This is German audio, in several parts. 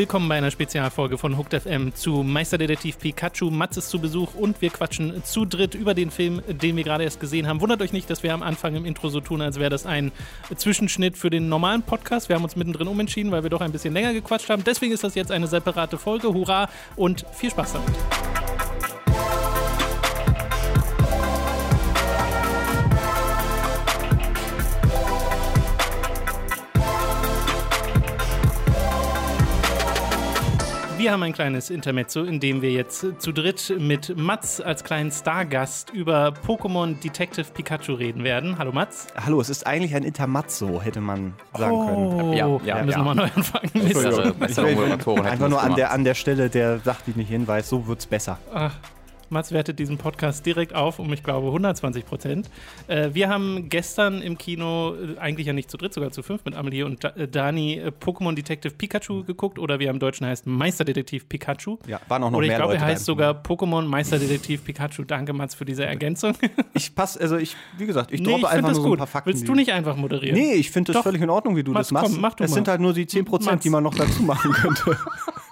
Willkommen bei einer Spezialfolge von Hooked FM zu Meisterdetektiv Pikachu. Mats ist zu Besuch und wir quatschen zu dritt über den Film, den wir gerade erst gesehen haben. Wundert euch nicht, dass wir am Anfang im Intro so tun, als wäre das ein Zwischenschnitt für den normalen Podcast. Wir haben uns mittendrin umentschieden, weil wir doch ein bisschen länger gequatscht haben. Deswegen ist das jetzt eine separate Folge. Hurra und viel Spaß damit. Wir haben ein kleines Intermezzo, in dem wir jetzt zu dritt mit Mats als kleinen Stargast über Pokémon Detective Pikachu reden werden. Hallo Mats. Hallo, es ist eigentlich ein Intermezzo, hätte man sagen oh, können. Ja, ja, wir müssen ja. nochmal neu anfangen. Entschuldigung. Ich will einfach nur an der, an der Stelle der Sache, die nicht hinweist, so wird's besser. Ach, Mats wertet diesen Podcast direkt auf um, ich glaube, 120 Prozent. Äh, wir haben gestern im Kino, äh, eigentlich ja nicht zu dritt, sogar zu fünf mit Amelie und da äh, Dani äh, Pokémon Detective Pikachu geguckt oder wie er im Deutschen heißt, Meisterdetektiv Pikachu. Ja, waren auch noch Oder ich mehr glaube, Leute er heißt sogar Pokémon Meisterdetektiv Pikachu. Danke, Mats, für diese Ergänzung. Ich passe, also ich, wie gesagt, ich nee, droppe ich finde einfach nur so ein paar Fakten. Willst du nicht einfach moderieren? Nee, ich finde das Doch. völlig in Ordnung, wie du Mats, das machst. komm, mach du es mal. sind halt nur die 10%, Mats. die man noch dazu machen könnte.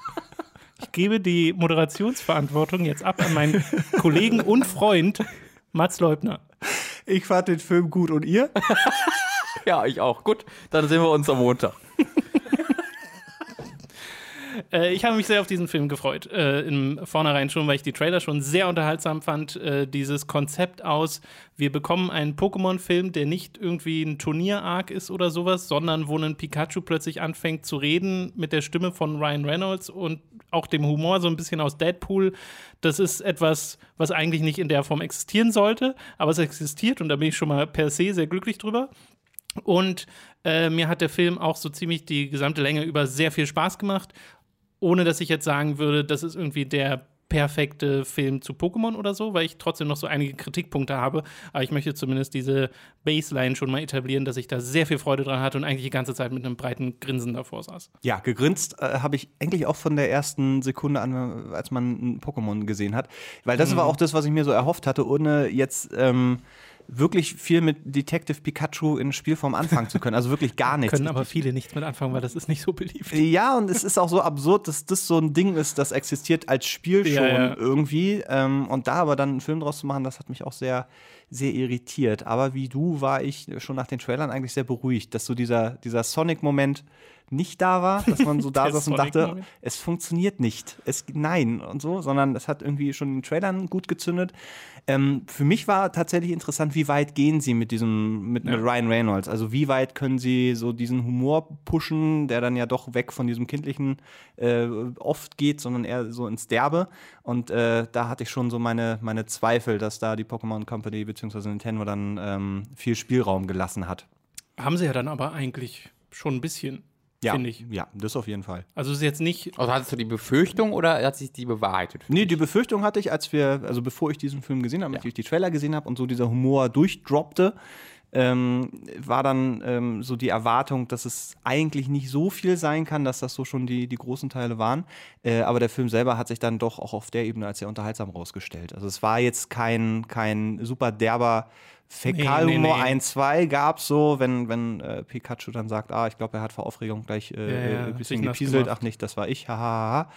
Ich gebe die Moderationsverantwortung jetzt ab an meinen Kollegen und Freund Mats Leubner. Ich fand den Film gut und ihr? Ja, ich auch. Gut, dann sehen wir uns am Montag. Äh, ich habe mich sehr auf diesen Film gefreut. Äh, Im Vornherein schon, weil ich die Trailer schon sehr unterhaltsam fand. Äh, dieses Konzept aus, wir bekommen einen Pokémon-Film, der nicht irgendwie ein Turnier-Arc ist oder sowas, sondern wo ein Pikachu plötzlich anfängt zu reden mit der Stimme von Ryan Reynolds und auch dem Humor so ein bisschen aus Deadpool. Das ist etwas, was eigentlich nicht in der Form existieren sollte, aber es existiert und da bin ich schon mal per se sehr glücklich drüber. Und äh, mir hat der Film auch so ziemlich die gesamte Länge über sehr viel Spaß gemacht, ohne dass ich jetzt sagen würde, das ist irgendwie der perfekte Film zu Pokémon oder so, weil ich trotzdem noch so einige Kritikpunkte habe. Aber ich möchte zumindest diese Baseline schon mal etablieren, dass ich da sehr viel Freude dran hatte und eigentlich die ganze Zeit mit einem breiten Grinsen davor saß. Ja, gegrinst äh, habe ich eigentlich auch von der ersten Sekunde an, als man ein Pokémon gesehen hat. Weil das war auch das, was ich mir so erhofft hatte, ohne jetzt ähm, wirklich viel mit Detective Pikachu in Spielform anfangen zu können. Also wirklich gar nichts. Können aber viele nichts mit anfangen, weil das ist nicht so beliebt. Ja, und es ist auch so absurd, dass das so ein Ding ist, das existiert als Spiel schon Ja, ja. irgendwie. Ähm, und da aber dann einen Film draus zu machen, das hat mich auch sehr, sehr irritiert. Aber wie du war ich schon nach den Trailern eigentlich sehr beruhigt, dass so dieser, dieser Sonic-Moment nicht da war, dass man so da saß und dachte, es funktioniert nicht. Es, nein und so, sondern es hat irgendwie schon in den Trailern gut gezündet. Ähm, für mich war tatsächlich interessant, wie weit gehen sie mit diesem, mit, mit Ryan Reynolds? Also wie weit können sie so diesen Humor pushen, der dann ja doch weg von diesem kindlichen äh, oft geht, sondern eher so ins Derbe. Und äh, da hatte ich schon so meine, meine Zweifel, dass da die Pokémon Company bzw. Nintendo dann ähm, viel Spielraum gelassen hat. Haben sie ja dann aber eigentlich schon ein bisschen, Ja, finde ich. ja, das auf jeden Fall. Also es ist jetzt nicht Also hattest du die Befürchtung oder hat sich die bewahrheitet? Nee, die Befürchtung hatte ich, als wir, also bevor ich diesen Film gesehen habe, als ich die Trailer gesehen habe und so dieser Humor durchdroppte, ähm, war dann ähm, so die Erwartung, dass es eigentlich nicht so viel sein kann, dass das so schon die, die großen Teile waren. Äh, aber der Film selber hat sich dann doch auch auf der Ebene als sehr unterhaltsam rausgestellt. Also es war jetzt kein, kein super derber Fäkalhumor Nee, nee, nee. ein, zwei gab's so, wenn, wenn äh, Pikachu dann sagt, ah, ich glaube, er hat vor Aufregung gleich äh, Ja, ja, äh, ein bisschen gepieselt, ach nicht, das war ich, hahaha. Ha, ha.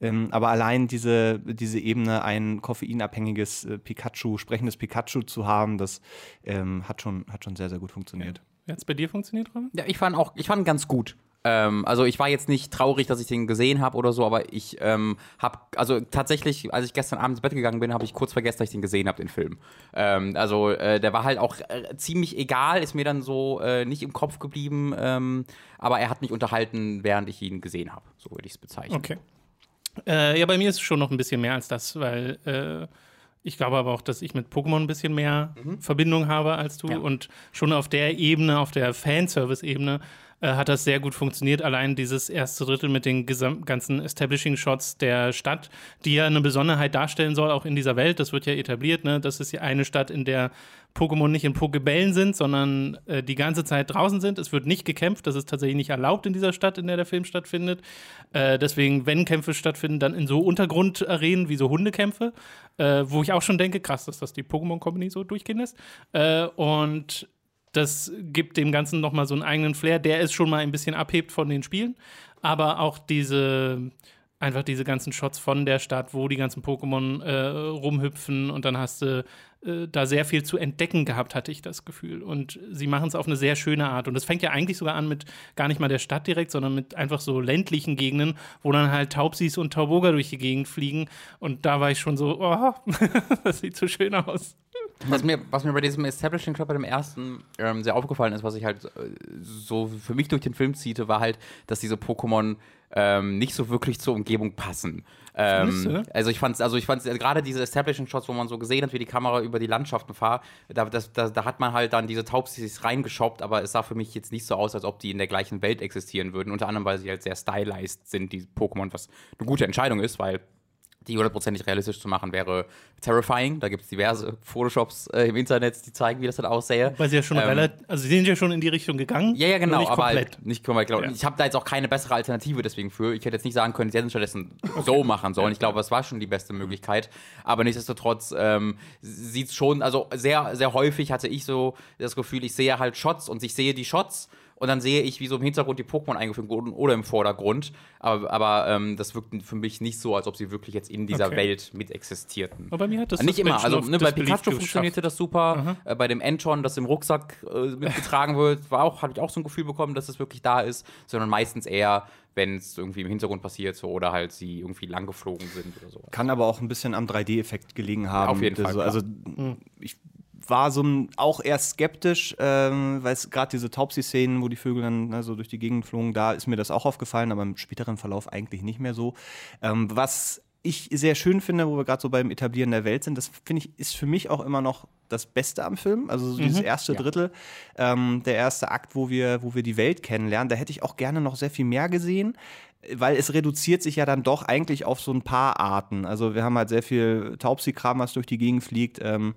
ähm, aber allein diese, diese Ebene, ein koffeinabhängiges äh, Pikachu, sprechendes Pikachu zu haben, das ähm, hat, schon, hat schon sehr, sehr gut funktioniert. Hat es bei dir funktioniert, Robin? Ja, ich fand auch, ich fand ihn ganz gut. Ähm, also ich war jetzt nicht traurig, dass ich den gesehen habe oder so, aber ich ähm, habe, also tatsächlich, als ich gestern Abend ins Bett gegangen bin, habe ich kurz vergessen, dass ich den gesehen habe, den Film. Ähm, also äh, der war halt auch äh, ziemlich egal, ist mir dann so äh, nicht im Kopf geblieben, ähm, aber er hat mich unterhalten, während ich ihn gesehen habe. So würde ich es bezeichnen. Okay. Äh, ja, bei mir ist es schon noch ein bisschen mehr als das, weil äh, ich glaube aber auch, dass ich mit Pokémon ein bisschen mehr Verbindung habe als du. Ja. Und schon auf der Ebene, auf der Fanservice-Ebene, äh, hat das sehr gut funktioniert. Allein dieses erste Drittel mit den ganzen Establishing-Shots der Stadt, die ja eine Besonderheit darstellen soll, auch in dieser Welt. Das wird ja etabliert. Ne? Das ist ja eine Stadt, in der Pokémon nicht in Pokebällen sind, sondern äh, die ganze Zeit draußen sind. Es wird nicht gekämpft. Das ist tatsächlich nicht erlaubt in dieser Stadt, in der der Film stattfindet. Äh, deswegen, wenn Kämpfe stattfinden, dann in so Untergrundarenen wie so Hundekämpfe, äh, wo ich auch schon denke, krass, dass das die Pokémon Company so durchgehen lässt. Äh, und das gibt dem Ganzen nochmal so einen eigenen Flair, der es schon mal ein bisschen abhebt von den Spielen. aber auch diese einfach diese ganzen Shots von der Stadt, wo die ganzen Pokémon äh, rumhüpfen und dann hast du äh, da sehr viel zu entdecken gehabt, hatte ich das Gefühl. Und sie machen es auf eine sehr schöne Art. Und das fängt ja eigentlich sogar an mit gar nicht mal der Stadt direkt, sondern mit einfach so ländlichen Gegenden, wo dann halt Taubsis und Tauboga durch die Gegend fliegen. Und da war ich schon so, oh, das sieht so schön aus. Was mir, was mir bei diesem Establishing Shot bei dem ersten ähm, sehr aufgefallen ist, was ich halt äh, so für mich durch den Film ziehte, war halt, dass diese Pokémon ähm, nicht so wirklich zur Umgebung passen. Ähm, also ich fand also ich fand gerade diese Establishing Shots, wo man so gesehen hat, wie die Kamera über die Landschaften fährt, da, das, da, da hat man halt dann diese Taubsis reingeschoppt, aber es sah für mich jetzt nicht so aus, als ob die in der gleichen Welt existieren würden. Unter anderem, weil sie halt sehr stylized sind, die Pokémon, was eine gute Entscheidung ist, weil die hundertprozentig realistisch zu machen, wäre terrifying. Da gibt es diverse Photoshops äh, im Internet, die zeigen, wie das dann aussähe. Weil sie ja schon ähm, relativ, also sie sind ja schon in die Richtung gegangen. Ja, ja, genau, nicht aber komplett. Halt nicht komplett. Ja. Ich habe da jetzt auch keine bessere Alternative deswegen für. Ich hätte jetzt nicht sagen können, sie hätten stattdessen okay. so machen sollen. Ich glaube, es war schon die beste Möglichkeit. Aber nichtsdestotrotz ähm, sieht es schon, also sehr, sehr häufig hatte ich so das Gefühl, ich sehe halt Shots und ich sehe die Shots und dann sehe ich, wie so im Hintergrund die Pokémon eingefügt wurden oder im Vordergrund. Aber, aber ähm, das wirkt für mich nicht so, als ob sie wirklich jetzt in dieser okay. Welt mit existierten. Aber bei mir hat das Nicht das immer. Also ne, bei Pikachu funktionierte das super. Äh, bei dem Enchon, das im Rucksack äh, mitgetragen wird, war auch, habe ich auch so ein Gefühl bekommen, dass es wirklich da ist. Sondern meistens eher, wenn es irgendwie im Hintergrund passiert so, oder halt sie irgendwie langgeflogen sind oder so. Kann aber auch ein bisschen am 3D-Effekt gelegen haben. Ja, auf jeden Fall. So, also mhm. ich war so auch eher skeptisch, ähm, weil es gerade diese Taubsi-Szenen, wo die Vögel dann ne, so durch die Gegend flogen, da ist mir das auch aufgefallen, aber im späteren Verlauf eigentlich nicht mehr so. Ähm, was ich sehr schön finde, wo wir gerade so beim Etablieren der Welt sind, das finde ich, ist für mich auch immer noch das Beste am Film. Also so mhm. dieses erste ja. Drittel, ähm, der erste Akt, wo wir, wo wir die Welt kennenlernen, da hätte ich auch gerne noch sehr viel mehr gesehen weil es reduziert sich ja dann doch eigentlich auf so ein paar Arten. Also wir haben halt sehr viel Taubsi-Kram, was durch die Gegend fliegt. Ähm,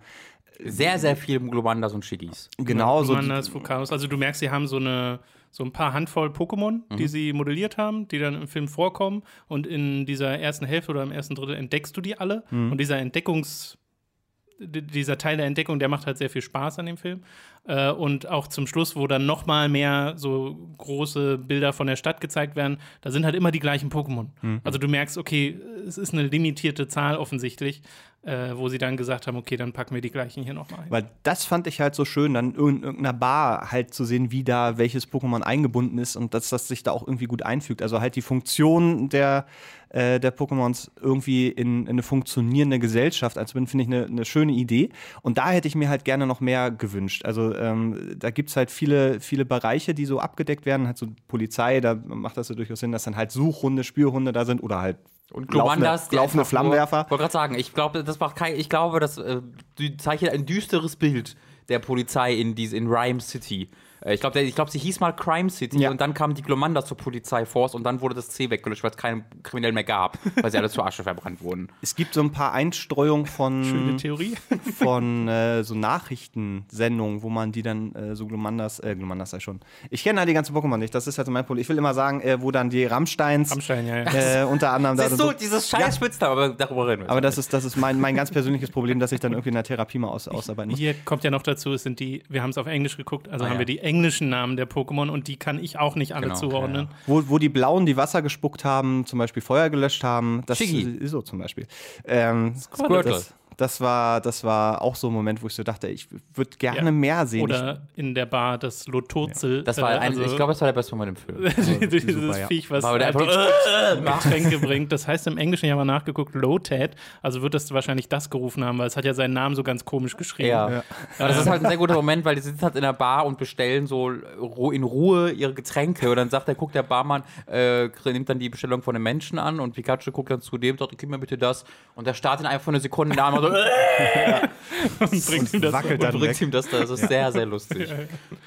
sehr, sehr viel Glomanders und Shigis. Genau. So Fukanos. Also du merkst, sie haben so eine so ein paar Handvoll Pokémon, mhm. die sie modelliert haben, die dann im Film vorkommen. Und in dieser ersten Hälfte oder im ersten Drittel entdeckst du die alle. Mhm. Und dieser Entdeckungs- dieser Teil der Entdeckung, der macht halt sehr viel Spaß an dem Film. Äh, und auch zum Schluss, wo dann noch mal mehr so große Bilder von der Stadt gezeigt werden, da sind halt immer die gleichen Pokémon. Mhm. Also du merkst, okay, es ist eine limitierte Zahl offensichtlich, äh, wo sie dann gesagt haben, okay, dann packen wir die gleichen hier noch mal hin. Weil das fand ich halt so schön, dann in irgendeiner Bar halt zu sehen, wie da welches Pokémon eingebunden ist und dass das sich da auch irgendwie gut einfügt. Also halt die Funktion der, äh, der Pokémons irgendwie in, in, eine funktionierende Gesellschaft einzubinden, finde ich eine, eine schöne Idee. Und da hätte ich mir halt gerne noch mehr gewünscht. Also ähm, da gibt es halt viele, viele Bereiche, die so abgedeckt werden. Halt so Polizei, da macht das ja durchaus Sinn, dass dann halt Suchhunde, Spürhunde da sind oder halt und Glovandas, laufende, laufende Flammenwerfer. Ich wollte gerade sagen, ich glaube, das macht kein, ich glaube, das äh, zeichnet ein düsteres Bild der Polizei in, dies, in Rhyme City. Äh, ich glaube, glaub, sie hieß mal Crime City ja. und dann kam die Glomanda zur Polizeiforce und dann wurde das C weggelöscht, weil es keinen Kriminellen mehr gab, weil sie alle zur Asche verbrannt wurden. Es gibt so ein paar Einstreuungen von, Schöne Theorie. von äh, so Nachrichtensendungen, wo man die dann äh, so Glomandas, äh, Glomandas sei schon. Ich kenne halt die ganzen Pokémon nicht, das ist halt so mein Problem. Ich will immer sagen, äh, wo dann die Rammsteins Rammstein, ja, ja. Äh, unter anderem da Siehst du, so, dieses scheiß ja. Spitznamen, aber darüber reden wir. Aber das ist, das ist mein, mein ganz persönliches Problem, dass ich dann irgendwie in der Therapie mal aus, ausarbeiten muss. Hier kommt ja noch dazu, es sind die, wir haben es auf Englisch geguckt, also ah, haben ja. wir die englischen Namen der Pokémon und die kann ich auch nicht alle genau, zuordnen. Ja. Wo, wo die Blauen die Wasser gespuckt haben, zum Beispiel Feuer gelöscht haben, das ist so zum Beispiel. Ähm, Squirtle. Das, das war, das war auch so ein Moment, wo ich so dachte, ich würde gerne ja. mehr sehen. Oder in der Bar das Lotozel. Ja. Das war ein, also, ich glaube, das war der beste Moment im Film. Also, dieses super, Viech, was die Getränke bringt. Das heißt im Englischen, ich habe mal nachgeguckt, Low-Tat. Also wird das wahrscheinlich das gerufen haben, weil es hat ja seinen Namen so ganz komisch geschrieben. Ja. ja. das ist halt ein sehr guter Moment, weil die sitzen halt in der Bar und bestellen so in Ruhe ihre Getränke. Und dann sagt der, guckt der Barmann, äh, nimmt dann die Bestellung von einem Menschen an und Pikachu guckt dann zu dem, sagt, gib mir bitte das. Und der startet einfach von einer Sekunde da so, und bringt, ihm das, wackelt und bringt ihm das da. Das ist ja. sehr, sehr lustig.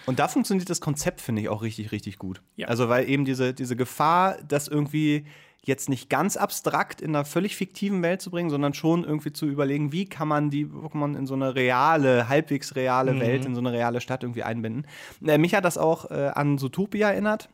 Und da funktioniert das Konzept, finde ich, auch richtig, richtig gut. Ja. Also, weil eben diese, diese Gefahr, dass irgendwie jetzt nicht ganz abstrakt in einer völlig fiktiven Welt zu bringen, sondern schon irgendwie zu überlegen, wie kann man die Pokémon in so eine reale, halbwegs reale Welt, in so eine reale Stadt irgendwie einbinden. Äh, mich hat das auch äh, an Zootopia erinnert.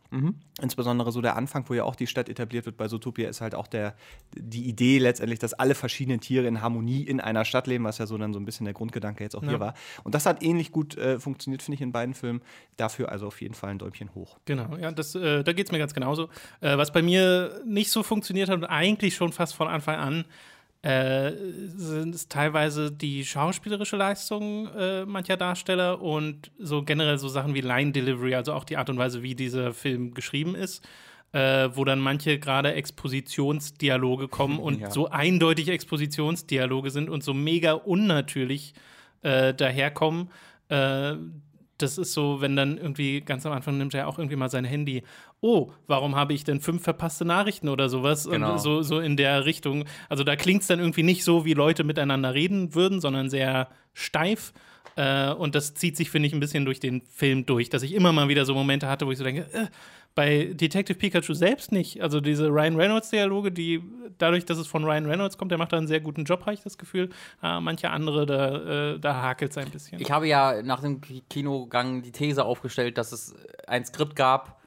Insbesondere so der Anfang, wo ja auch die Stadt etabliert wird. Bei Zootopia ist halt auch der, die Idee letztendlich, dass alle verschiedenen Tiere in Harmonie in einer Stadt leben, was ja so dann so ein bisschen der Grundgedanke jetzt auch hier war. Und das hat ähnlich gut äh, funktioniert, finde ich, in beiden Filmen. Dafür also auf jeden Fall ein Däumchen hoch. Genau, ja, das, äh, da geht es mir ganz genauso. Äh, was bei mir nicht so funktioniert hat und eigentlich schon fast von Anfang an, äh, sind es teilweise die schauspielerische Leistung äh, mancher Darsteller und so generell so Sachen wie Line Delivery, also auch die Art und Weise, wie dieser Film geschrieben ist. Äh, wo dann manche gerade Expositionsdialoge kommen und Ja. so eindeutig Expositionsdialoge sind und so mega unnatürlich äh, daherkommen. Äh, das ist so, wenn dann irgendwie ganz am Anfang nimmt er auch irgendwie mal sein Handy. Oh, warum habe ich denn fünf verpasste Nachrichten oder sowas? Genau. Und so, so in der Richtung. Also da klingt es dann irgendwie nicht so, wie Leute miteinander reden würden, sondern sehr steif. Äh, und das zieht sich, finde ich, ein bisschen durch den Film durch, dass ich immer mal wieder so Momente hatte, wo ich so denke, äh, bei Detective Pikachu selbst nicht. Also diese Ryan Reynolds-Dialoge, die dadurch, dass es von Ryan Reynolds kommt, der macht da einen sehr guten Job, habe ich das Gefühl. Ah, manche andere, da, äh, da hakelt es ein bisschen. Ich habe ja nach dem Ki- Kinogang die These aufgestellt, dass es ein Skript gab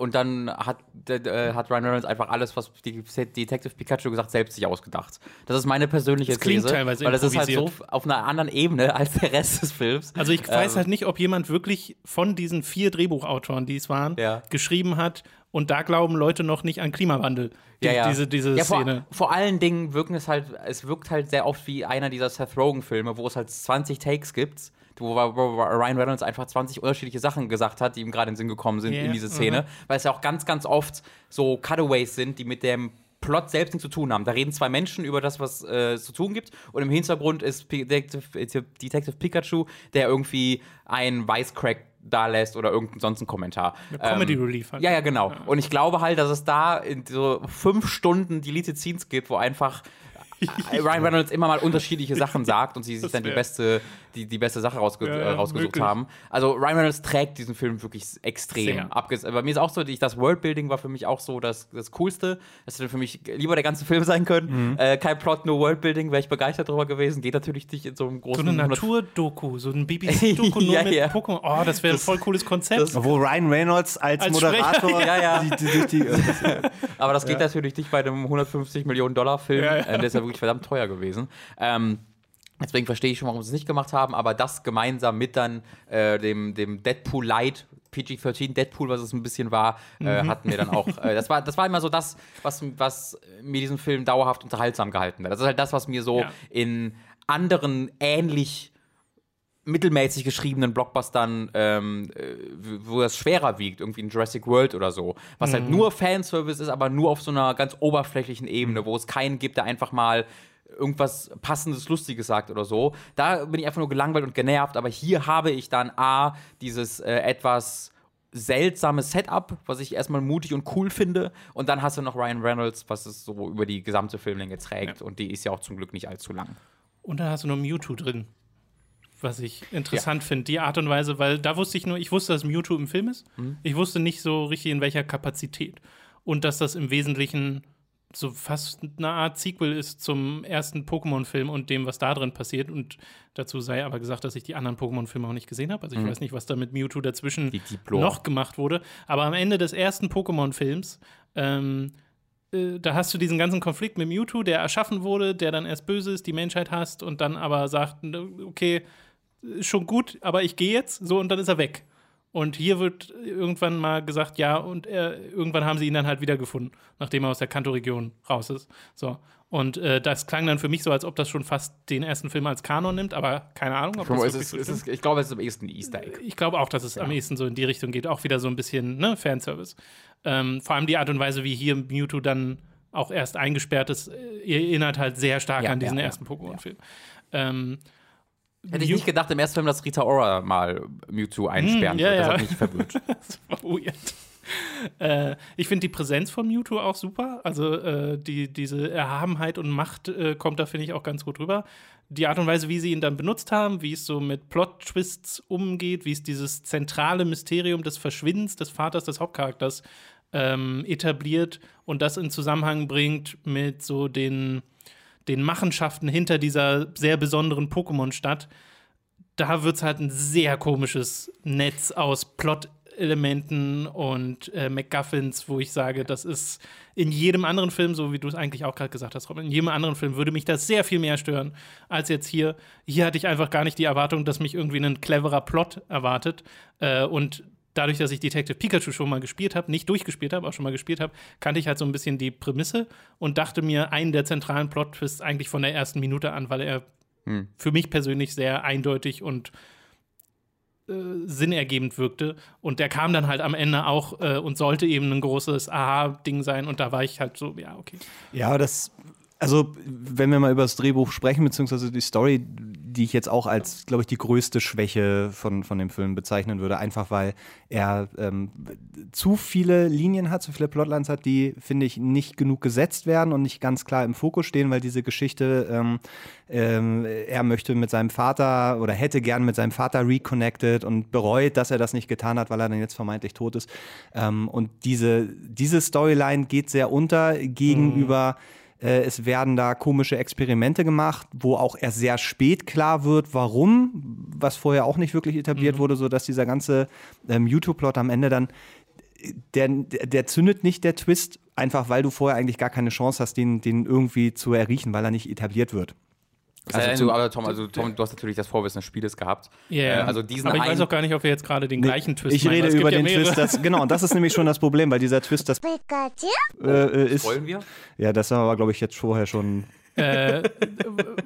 und dann hat, äh, hat Ryan Reynolds einfach alles, was die Detective Pikachu gesagt, selbst sich ausgedacht. Das ist meine persönliche Das klingt These, teilweise weil das ist halt so auf einer anderen Ebene als der Rest des Films. Also ich weiß Ähm, halt nicht, ob jemand wirklich von diesen vier Drehbuchautoren, die es waren, Ja. geschrieben hat und da glauben Leute noch nicht an Klimawandel. Die, ja, ja. Diese, diese ja, Szene. Vor, vor allen Dingen wirken es halt, es wirkt halt sehr oft wie einer dieser Seth Rogen-Filme, wo es halt 20 Takes gibt, wo, wo Ryan Reynolds einfach 20 unterschiedliche Sachen gesagt hat, die ihm gerade in den Sinn gekommen sind Ja, in diese Szene, weil es ja auch ganz, ganz oft so Cutaways sind, die mit dem Plot selbst nichts zu tun haben. Da reden zwei Menschen über das, was äh, es zu tun gibt, und im Hintergrund ist P Detective, Detective Pikachu, der irgendwie ein Wisecrack da lässt oder irgendeinen sonst einen Kommentar. Comedy Ähm, Relief halt. Ja, ja, genau. Und ich glaube halt, dass es da in so fünf Stunden Deleted Scenes gibt, wo einfach äh, Ryan Reynolds immer mal unterschiedliche Sachen sagt und sie sich dann die beste, die, die beste Sache rausge Ja, äh, rausgesucht möglich. haben. Also Ryan Reynolds trägt diesen Film wirklich extrem. Bei mir ist auch so, ich, das Worldbuilding war für mich auch so das, das Coolste. Das hätte für mich lieber der ganze Film sein können. Mhm. Äh, kein Plot, nur Worldbuilding, wäre ich begeistert drüber gewesen. Geht natürlich nicht in so einem So großen eine 100 Naturdoku, so ein BBC-Doku nur Ja, mit ja. Pokémon. Oh, das wäre ein voll cooles Konzept. Wo Ryan Reynolds als, Als Moderator ja, ja. Die, die, die, die, Aber das geht natürlich nicht bei einem 150 Millionen Dollar Film. Ja, ja. Äh, der ist ja wirklich verdammt teuer gewesen. Ähm, deswegen verstehe ich schon, warum sie es nicht gemacht haben. Aber das gemeinsam mit dann äh, dem, dem Deadpool Light. PG-13 Deadpool, was es ein bisschen war, äh, hatten wir dann auch. Äh, das, war, das war immer so das, was, was mir diesen Film dauerhaft unterhaltsam gehalten hat. Das ist halt das, was mir so Ja. in anderen ähnlich mittelmäßig geschriebenen Blockbustern, ähm, äh, wo es schwerer wiegt, irgendwie in Jurassic World oder so, was halt nur Fanservice ist, aber nur auf so einer ganz oberflächlichen Ebene, wo es keinen gibt, der einfach mal irgendwas passendes, lustiges sagt oder so. Da bin ich einfach nur gelangweilt und genervt, aber hier habe ich dann A, dieses äh, etwas seltsame Setup, was ich erstmal mutig und cool finde. Und dann hast du noch Ryan Reynolds, was es so über die gesamte Filmlänge trägt. Und die ist ja auch zum Glück nicht allzu lang. Und dann hast du noch Mewtwo drin. Was ich interessant finde, die Art und Weise, weil da wusste ich nur, ich wusste, dass Mewtwo im Film ist. Mhm. Ich wusste nicht so richtig, in welcher Kapazität. Und dass das im Wesentlichen so fast eine Art Sequel ist zum ersten Pokémon-Film und dem, was da drin passiert. Und dazu sei aber gesagt, dass ich die anderen Pokémon-Filme auch nicht gesehen habe. Also ich weiß nicht, was da mit Mewtwo dazwischen Mhm. Noch gemacht wurde. Aber am Ende des ersten Pokémon-Films ähm, äh, da hast du diesen ganzen Konflikt mit Mewtwo, der erschaffen wurde, der dann erst böse ist, die Menschheit hasst und dann aber sagt, okay, schon gut, aber ich gehe jetzt, so und dann ist er weg. Und hier wird irgendwann mal gesagt, ja, und er, irgendwann haben sie ihn dann halt wiedergefunden, nachdem er aus der Kanto-Region raus ist. So. Und äh, das klang dann für mich so, als ob das schon fast den ersten Film als Kanon nimmt, aber keine Ahnung, ob das Es ist, so es ist, ich glaube, es ist am ehesten Easter Egg. Ich glaube auch, dass es am ehesten so in die Richtung geht. Auch wieder so ein bisschen ne, Fanservice. Ähm, vor allem die Art und Weise, wie hier Mewtwo dann auch erst eingesperrt ist, äh, erinnert halt sehr stark Ja, an diesen ja, ja. ersten Pokémon-Film. Ähm, Hätte ich nicht gedacht im ersten Film, dass Rita Ora mal Mewtwo einsperren Hm, ja, wird. Das ja. hat mich verwirrt. das war weird. äh, ich finde die Präsenz von Mewtwo auch super. Also äh, die, diese Erhabenheit und Macht äh, kommt da, finde ich, auch ganz gut rüber. Die Art und Weise, wie sie ihn dann benutzt haben, wie es so mit Plot-Twists umgeht, wie es dieses zentrale Mysterium des Verschwindens des Vaters des Hauptcharakters ähm, etabliert und das in Zusammenhang bringt mit so den, den Machenschaften hinter dieser sehr besonderen Pokémon-Stadt, da wird es halt ein sehr komisches Netz aus Plot-Elementen und äh, MacGuffins, wo ich sage, das ist in jedem anderen Film, so wie du es eigentlich auch gerade gesagt hast, Robin, in jedem anderen Film würde mich das sehr viel mehr stören als jetzt hier. Hier hatte ich einfach gar nicht die Erwartung, dass mich irgendwie ein cleverer Plot erwartet. Äh, und dadurch, dass ich Detective Pikachu schon mal gespielt habe, nicht durchgespielt habe, aber schon mal gespielt habe, kannte ich halt so ein bisschen die Prämisse und dachte mir einen der zentralen Plot-Twists eigentlich von der ersten Minute an, weil er hm. für mich persönlich sehr eindeutig und äh, sinnergebend wirkte. Und der kam dann halt am Ende auch äh, und sollte eben ein großes Aha-Ding sein. Und da war ich halt so, ja, okay. Ja, das also, wenn wir mal über das Drehbuch sprechen, beziehungsweise die Story, die ich jetzt auch als, glaube ich, die größte Schwäche von, von dem Film bezeichnen würde, einfach weil er ähm, zu viele Linien hat, zu viele Plotlines hat, die, finde ich, nicht genug gesetzt werden und nicht ganz klar im Fokus stehen, weil diese Geschichte, ähm, ähm, er möchte mit seinem Vater oder hätte gern mit seinem Vater reconnected und bereut, dass er das nicht getan hat, weil er dann jetzt vermeintlich tot ist. Ähm, und diese, diese Storyline geht sehr unter gegenüber. Mhm äh, es werden da komische Experimente gemacht, wo auch erst sehr spät klar wird, warum, was vorher auch nicht wirklich etabliert mhm. wurde, sodass dieser ganze ähm, YouTube-Plot am Ende dann, der, der zündet nicht der Twist, einfach weil du vorher eigentlich gar keine Chance hast, den, den irgendwie zu erriechen, weil er nicht etabliert wird. Also, zu, aber Tom, also Tom, du hast natürlich das Vorwissen des Spieles gehabt. Ja, yeah. äh, also diesen aber ich weiß auch gar nicht, ob wir jetzt gerade den nee, gleichen Twist Ich rede über den ja Twist, das, genau, und das ist nämlich schon das Problem, weil dieser Twist, das äh, ist. Wollen wir? Ja, das haben wir, glaube ich, jetzt vorher schon. Äh,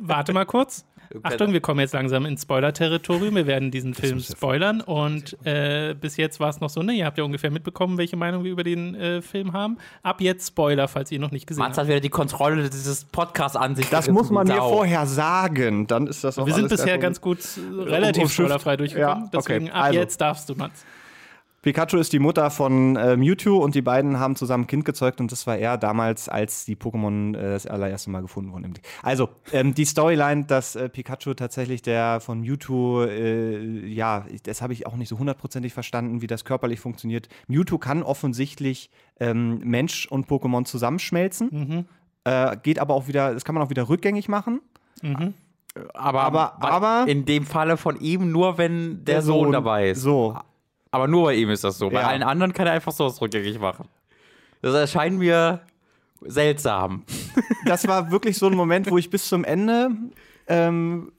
warte mal kurz. Achtung, wir kommen jetzt langsam ins Spoiler-Territorium. Wir werden diesen Film spoilern. Und äh, bis jetzt war es noch so, ne, ihr habt ja ungefähr mitbekommen, welche Meinung wir über den äh, Film haben. Ab jetzt Spoiler, falls ihr noch nicht gesehen Mats habt. Mats hat wieder die Kontrolle dieses Podcasts an sich. Das muss man mir vorher sagen. Dann ist das auch Wir sind bisher ganz gut äh, relativ spoilerfrei durchgekommen. Ja, okay. Deswegen ab also. jetzt darfst du, Mats. Pikachu ist die Mutter von äh, Mewtwo und die beiden haben zusammen ein Kind gezeugt und das war er damals, als die Pokémon äh, das allererste Mal gefunden wurden. Also, ähm, die Storyline, dass äh, Pikachu tatsächlich der von Mewtwo, äh, ja, das habe ich auch nicht so hundertprozentig verstanden, wie das körperlich funktioniert. Mewtwo kann offensichtlich ähm, Mensch und Pokémon zusammenschmelzen, mhm. Äh, geht aber auch wieder, das kann man auch wieder rückgängig machen. Mhm. Aber, aber, aber, in dem Falle von ihm nur, wenn der, der Sohn, Sohn, dabei ist. So, aber nur bei ihm ist das so. Bei allen anderen kann er einfach so was rückgängig machen. Das erscheint mir seltsam. Das war wirklich so ein Moment, wo ich bis zum Ende ähm,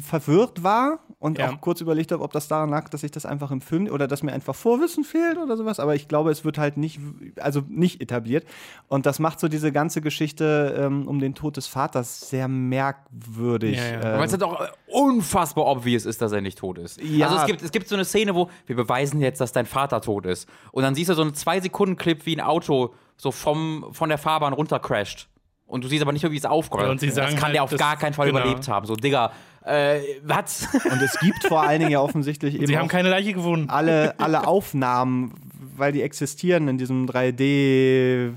verwirrt war und ja. auch kurz überlegt habe, ob das daran lag, dass ich das einfach im Film oder dass mir einfach Vorwissen fehlt oder sowas. Aber ich glaube, es wird halt nicht, also nicht etabliert. Und das macht so diese ganze Geschichte ähm, um den Tod des Vaters sehr merkwürdig. Ja, ja. Ähm, Weil es halt auch unfassbar obvious ist, dass er nicht tot ist. Ja. Also es gibt, es gibt so eine Szene, wo wir beweisen jetzt, dass dein Vater tot ist. Und dann siehst du so einen Zwei-Sekunden-Clip, wie ein Auto so vom, von der Fahrbahn runtercrasht. Und du siehst aber nicht, wie es aufkommt. Ja, das kann halt, der auf gar keinen Fall genau. überlebt haben. So, Digga, äh, was? Und es gibt vor allen Dingen ja offensichtlich eben. Sie haben keine Leiche gefunden. Alle, alle Aufnahmen, weil die existieren in diesem 3D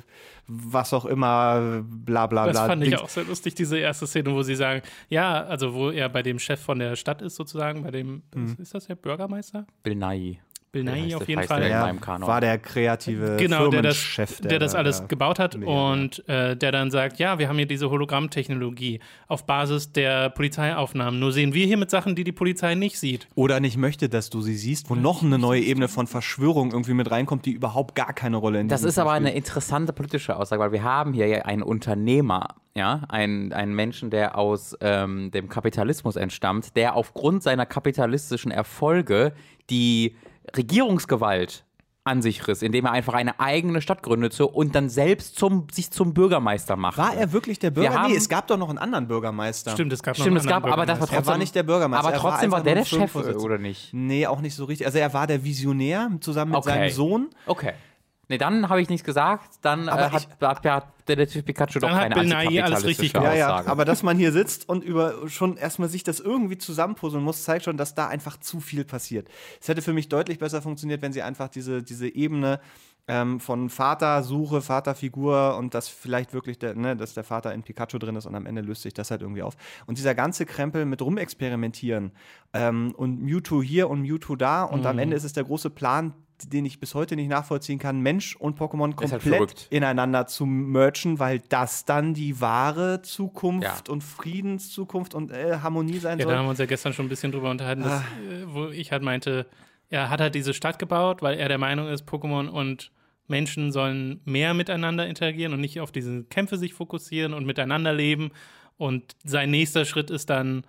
was auch immer, bla bla bla. Das fand ich auch sehr lustig, diese erste Szene, wo sie sagen, ja, also wo er bei dem Chef von der Stadt ist sozusagen, bei dem, mhm. ist das der Bürgermeister? Bill Nye. Bill Nighy auf jeden Fall. Ja, war der kreative genau, der das, der, der das alles gebaut hat und äh, der dann sagt, ja, wir haben hier diese Hologrammtechnologie auf Basis der Polizeiaufnahmen. Nur sehen wir hier mit Sachen, die die Polizei nicht sieht. Oder nicht möchte, dass du sie siehst, wo noch eine neue Ebene von Verschwörung irgendwie mit reinkommt, die überhaupt gar keine Rolle in Das ist aber spielt. eine interessante politische Aussage, weil wir haben hier ja einen Unternehmer, ja, einen, einen Menschen, der aus ähm, dem Kapitalismus entstammt, der aufgrund seiner kapitalistischen Erfolge die Regierungsgewalt an sich riss, indem er einfach eine eigene Stadt gründete und dann selbst zum, sich zum Bürgermeister machte. War er wirklich der Bürgermeister? Nee, es gab doch noch einen anderen Bürgermeister. Stimmt, es gab noch Stimmt, es gab, aber das war trotzdem, er war nicht der Bürgermeister. Aber trotzdem war, war der der Chef, oder nicht? Nee, auch nicht so richtig. Also er war der Visionär zusammen mit okay. seinem Sohn. Okay. Nee, dann habe ich nichts gesagt. Dann äh, hat, hat, hat Detektiv Pikachu doch keine Nye alles richtig gemacht. Ja, ja, aber dass man hier sitzt und über schon erstmal sich das irgendwie zusammenpuzzeln muss, zeigt schon, dass da einfach zu viel passiert. Es hätte für mich deutlich besser funktioniert, wenn sie einfach diese, diese Ebene ähm, von Vatersuche, Vaterfigur und dass vielleicht wirklich der, ne, dass der Vater in Pikachu drin ist und am Ende löst sich das halt irgendwie auf. Und dieser ganze Krempel mit rumexperimentieren ähm, und Mewtwo hier und Mewtwo da und mhm. am Ende ist es der große Plan, den ich bis heute nicht nachvollziehen kann, Mensch und Pokémon halt komplett verrückt. ineinander zu merchen, weil das dann die wahre Zukunft Ja. und Friedenszukunft und äh, Harmonie sein Ja, da soll. haben wir uns ja gestern schon ein bisschen drüber unterhalten, dass, Ah. äh, wo ich halt meinte, er hat halt diese Stadt gebaut, weil er der Meinung ist, Pokémon und Menschen sollen mehr miteinander interagieren und nicht auf diese Kämpfe sich fokussieren und miteinander leben. Und sein nächster Schritt ist dann,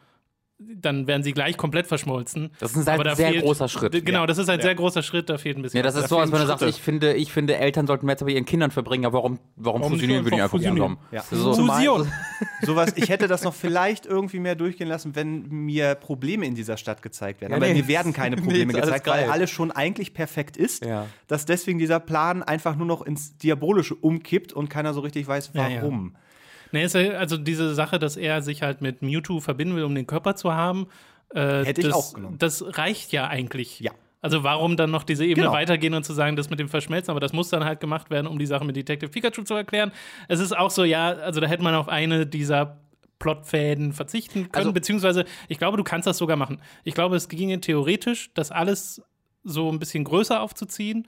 dann werden sie gleich komplett verschmolzen. Das ist ein Aber da sehr fehlt- großer Schritt. Genau, das ist ein sehr großer Schritt, da fehlt ein bisschen. Ja, das ist so, als wenn du sagst, ich finde, ich finde, Eltern sollten mehr Zeit bei ihren Kindern verbringen, aber warum, warum, Warum fusionieren nicht wir die einfach zusammen? Ja. So, Fusion. Sowas, ich hätte das noch vielleicht irgendwie mehr durchgehen lassen, wenn mir Probleme in dieser Stadt gezeigt werden. Ja, Aber nee. mir werden keine Nee, Probleme alles gezeigt, weil alles schon eigentlich perfekt ist. Ja. Dass deswegen dieser Plan einfach nur noch ins Diabolische umkippt und keiner so richtig weiß, Ja, ja. warum. Nee, also diese Sache, dass er sich halt mit Mewtwo verbinden will, um den Körper zu haben, äh, Hätte ich das, auch genommen. Das reicht ja eigentlich. Ja. Also warum dann noch diese Ebene Genau. weitergehen und zu sagen, das mit dem Verschmelzen, aber das muss dann halt gemacht werden, um die Sache mit Detective Pikachu zu erklären. Es ist auch so, ja, also da hätte man auf eine dieser Plotfäden verzichten können, Also- beziehungsweise ich glaube, du kannst das sogar machen. Ich glaube, es ginge theoretisch, das alles so ein bisschen größer aufzuziehen,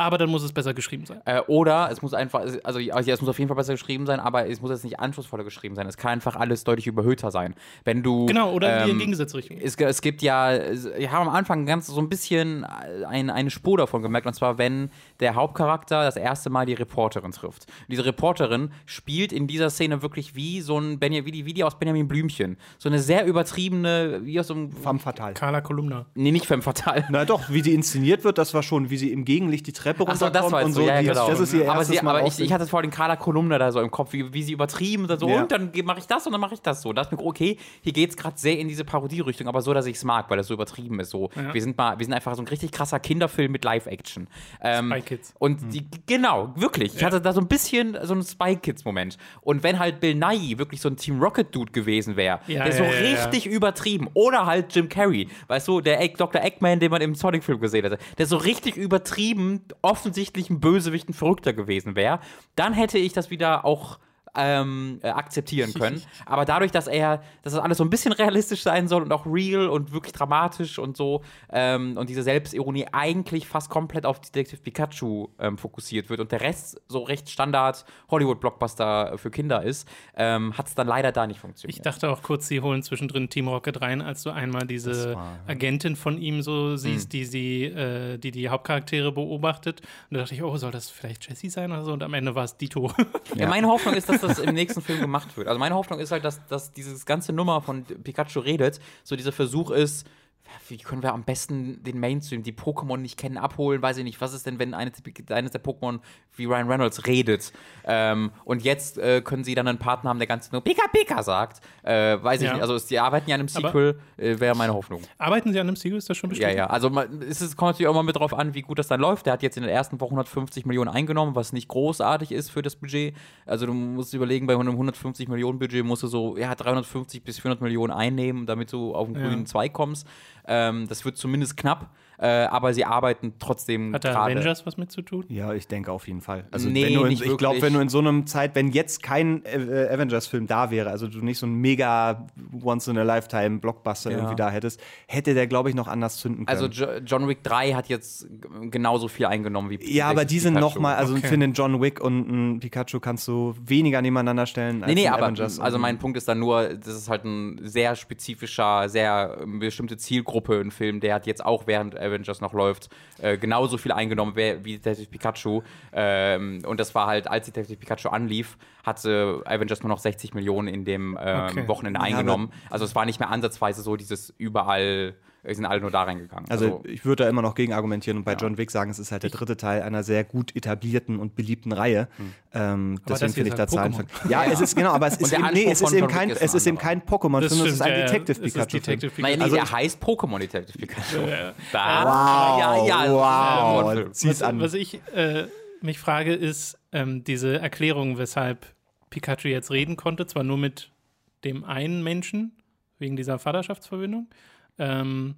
aber dann muss es besser geschrieben sein. Äh, oder es muss einfach, also ja, es muss auf jeden Fall besser geschrieben sein, aber es muss jetzt nicht anspruchsvoller geschrieben sein. Es kann einfach alles deutlich überhöhter sein. Wenn du. Genau, oder in die ähm, Gegensätzrichtung. Es, es gibt ja, wir haben am Anfang ganz so ein bisschen ein, eine Spur davon gemerkt, und zwar, wenn der Hauptcharakter das erste Mal die Reporterin trifft. Und diese Reporterin spielt in dieser Szene wirklich wie so ein Benja, wie, die, wie die aus Benjamin Blümchen. So eine sehr übertriebene, wie aus so einem. Femme fatale. Carla Kolumna. Nee, nicht Femme Fatale. Na doch, wie die inszeniert wird, das war schon, wie sie im Gegenlicht die Treppe runterkommt das war und jetzt so. so, ja, die, genau. Das ist ihr aber sie, Mal aber ich, ich hatte vorhin Carla Kolumna da so im Kopf, wie, wie sie übertrieben und so, Ja. und dann mache ich das und dann mache ich das so. Da ist mir okay, hier geht es gerade sehr in diese Parodie-Richtung, aber so, dass ich es mag, weil das so übertrieben ist. So. Wir, sind mal, wir sind einfach so ein richtig krasser Kinderfilm mit Live-Action. Ähm, Kids. Und die, genau, wirklich. Ich hatte da so ein bisschen so einen Spy Kids-Moment. Und wenn halt Bill Nye wirklich so ein Team Rocket-Dude gewesen wäre, Ja, der so ja, ja, ja. richtig übertrieben. Oder halt Jim Carrey, weißt du, der Dr. Eggman, den man im Sonic-Film gesehen hatte, der so richtig übertrieben, offensichtlich ein Bösewicht, ein Verrückter gewesen wäre, dann hätte ich das wieder auch ähm, äh, akzeptieren können. Aber dadurch, dass er, dass das alles so ein bisschen realistisch sein soll und auch real und wirklich dramatisch und so ähm, und diese Selbstironie eigentlich fast komplett auf Detective Pikachu ähm, fokussiert wird und der Rest so recht Standard Hollywood-Blockbuster für Kinder ist, ähm, hat es dann leider da nicht funktioniert. Ich dachte auch kurz, sie holen zwischendrin Team Rocket rein, als du einmal diese Agentin von ihm so siehst, die sie, äh, die die Hauptcharaktere beobachtet. Und da dachte ich, oh, soll das vielleicht Jessie sein oder so? Und am Ende war es Dito. Ja, meine Hoffnung ist, dass das im nächsten Film gemacht wird. Also meine Hoffnung ist halt, dass, dass dieses ganze Nummer von Pikachu redet, so dieser Versuch ist, wie können wir am besten den Mainstream, die Pokémon nicht kennen, abholen? Weiß ich nicht. Was ist denn, wenn eines, eines der Pokémon wie Ryan Reynolds redet? Ähm, und jetzt äh, können sie dann einen Partner haben, der ganz nur Pika Pika sagt. Äh, weiß ich Ja. nicht. Also die arbeiten ja an einem Sequel, äh, wäre meine Hoffnung. Arbeiten sie an einem Sequel? Ist das schon Ja, bestätigt? ja. Also man, es ist, kommt natürlich auch mal mit drauf an, wie gut das dann läuft. Der hat jetzt in der ersten Woche 150 Millionen eingenommen, was nicht großartig ist für das Budget. Also du musst überlegen, bei einem 150 Millionen Budget musst du so ja, 350 bis 400 Millionen einnehmen, damit du auf den Ja. grünen Zweig kommst. Ähm, das wird zumindest knapp, äh, aber sie arbeiten trotzdem Hat der gerade. Avengers was mit zu tun? Ja, ich denke auf jeden Fall. Also Nee, wenn du in, nicht ich glaube, wenn du in so einem Zeit, wenn jetzt kein äh, Avengers-Film da wäre, also du nicht so einen mega Once-in-a-Lifetime-Blockbuster Ja. irgendwie da hättest, hätte der, glaube ich, noch anders zünden können. Also Jo- John Wick 3 hat jetzt genauso viel eingenommen wie ja, aber die sind Pikachu. noch mal, also Okay. finde, einen John Wick und einen Pikachu kannst du weniger nebeneinander stellen als Nee, nee, aber Avengers. also mein Punkt ist dann nur, das ist halt ein sehr spezifischer, sehr bestimmte Zielgruppe, ein Film, der hat jetzt auch während Avengers noch läuft, äh, genauso viel eingenommen wie Detective Pikachu. Ähm, und das war halt, als Detective Pikachu anlief, hatte Avengers nur noch 60 Millionen in dem ähm, Okay. Wochenende Ja, eingenommen. also es war nicht mehr ansatzweise so dieses überall, sind alle nur da reingegangen. Also ich würde da immer noch gegen argumentieren und bei Ja. John Wick sagen, es ist halt der dritte Teil einer sehr gut etablierten und beliebten Reihe. Ähm, das deswegen finde ich da halt Zahlen. Pokémon. von- Ja, es ist genau, aber es ist eben, nee, es ist eben kein, ist es ist eben kein Pokémon-Film, es ist ein ja, ja. Detective ist Pikachu. Detective Nein, nee, Pikachu. der heißt Pokémon Detective Pikachu. Ja. Da. Wow, ja, ja, wow. Zieh's was, an. was ich äh, mich frage, ist ähm, diese Erklärung, weshalb Pikachu jetzt reden konnte, zwar nur mit dem einen Menschen, wegen dieser Vaterschaftsverbindung. Ähm,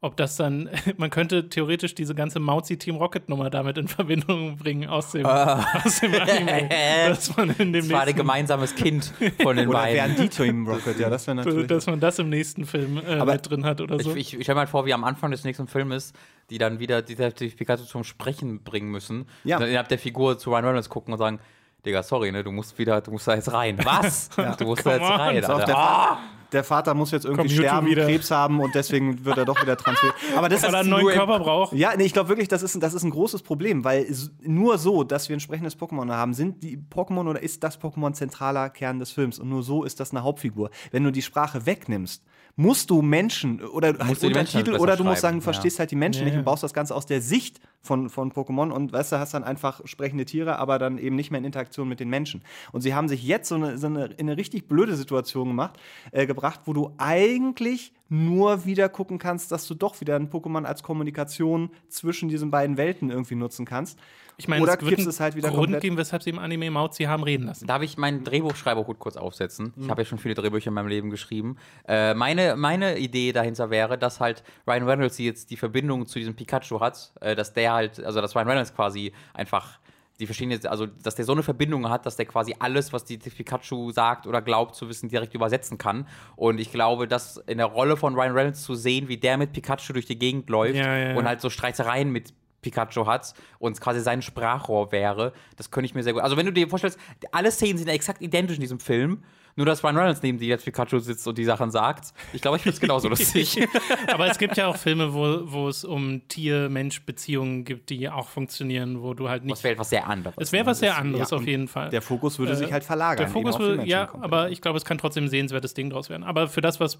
ob das dann, man könnte theoretisch diese ganze Mauzi Team Rocket Nummer damit in Verbindung bringen aus dem, aus dem Anime. dass man in dem Das war ein gemeinsames Kind von den Oder beiden. wären die Team Rocket, ja, das wäre natürlich. dass man das im nächsten Film äh, Aber mit drin hat oder so. Ich, ich, ich stelle mir halt vor, wie am Anfang des nächsten Filmes, die dann wieder Detective Pikachu zum Sprechen bringen müssen. Ja. Und dann innerhalb der Figur zu Ryan Reynolds gucken und sagen, Digga, sorry, ne, du musst wieder, du musst da jetzt rein. Was? Du musst da Come jetzt on. rein, Alter. Der, Vater muss jetzt irgendwie Komm, YouTube sterben, wieder. Krebs haben und deswegen wird er doch wieder transferiert. Aber das Weil er ist einen neuen Körper braucht. Ja, nee, ich glaube wirklich, das ist, ein- das ist ein großes Problem, weil nur so, dass wir ein sprechendes Pokémon haben, sind die Pokémon oder ist das Pokémon zentraler Kern des Films und nur so ist das eine Hauptfigur. Wenn du die Sprache wegnimmst, musst du Menschen oder halt Musst Menschen Untertitel oder du musst sagen, du ja. verstehst halt die Menschen Ja, nicht und baust das Ganze aus der Sicht von, von Pokémon und weißt du, hast dann einfach sprechende Tiere, aber dann eben nicht mehr in Interaktion mit den Menschen. Und sie haben sich jetzt so eine, so eine, in eine richtig blöde Situation gemacht, äh, gebracht, wo du eigentlich nur wieder gucken kannst, dass du doch wieder ein Pokémon als Kommunikation zwischen diesen beiden Welten irgendwie nutzen kannst. Ich meine, Oder es wird es halt wieder Grund komplett. geben, weshalb sie im Anime Mauzi haben reden lassen. Darf ich meinen Drehbuchschreiberhut kurz aufsetzen? Ich habe ja schon viele Drehbücher in meinem Leben geschrieben. Äh, meine, meine Idee dahinter wäre, dass halt Ryan Reynolds die jetzt die Verbindung zu diesem Pikachu hat, äh, dass der halt, also dass Ryan Reynolds quasi einfach, die verstehen jetzt, also dass der so eine Verbindung hat, dass der quasi alles, was die Pikachu sagt oder glaubt zu wissen, direkt übersetzen kann. Und ich glaube, dass in der Rolle von Ryan Reynolds zu sehen, wie der mit Pikachu durch die Gegend läuft Ja, ja, ja. und halt so Streitereien mit Pikachu hat und quasi sein Sprachrohr wäre, das könnte ich mir sehr gut. Also wenn du dir vorstellst, alle Szenen sind ja exakt identisch in diesem Film, nur dass Ryan Reynolds neben dir jetzt Pikachu sitzt und die Sachen sagt. Ich glaube, ich finde es genauso lustig. Aber es gibt ja auch Filme, wo, wo es um Tier-Mensch-Beziehungen gibt, die auch funktionieren, wo du halt nicht. Das wäre etwas sehr anderes. Es wäre was sehr anderes Ja, auf jeden Fall. Der Fokus würde sich halt verlagern. Der Fokus würde, ja, komplett. aber ich glaube, es kann trotzdem ein sehenswertes Ding draus werden. Aber für das, was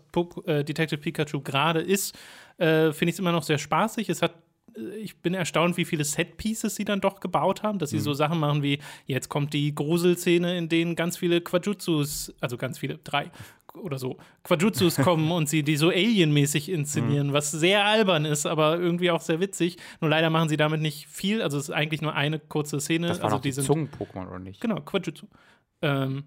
äh, Detective Pikachu gerade ist, äh, finde ich es immer noch sehr spaßig. Es hat äh, ich bin erstaunt, wie viele Set-Pieces sie dann doch gebaut haben, dass sie Mhm. so Sachen machen wie, jetzt kommt die Gruselszene, in denen ganz viele Quajutsus, also ganz viele, drei oder so, Quajutsus kommen und sie die so alienmäßig Mhm. inszenieren, was sehr albern ist, aber irgendwie auch sehr witzig. Nur leider machen sie damit nicht viel, also es ist eigentlich nur eine kurze Szene. das war also noch die die Zungen-Pokémon, oder nicht? Genau, Quajutsu. Ähm,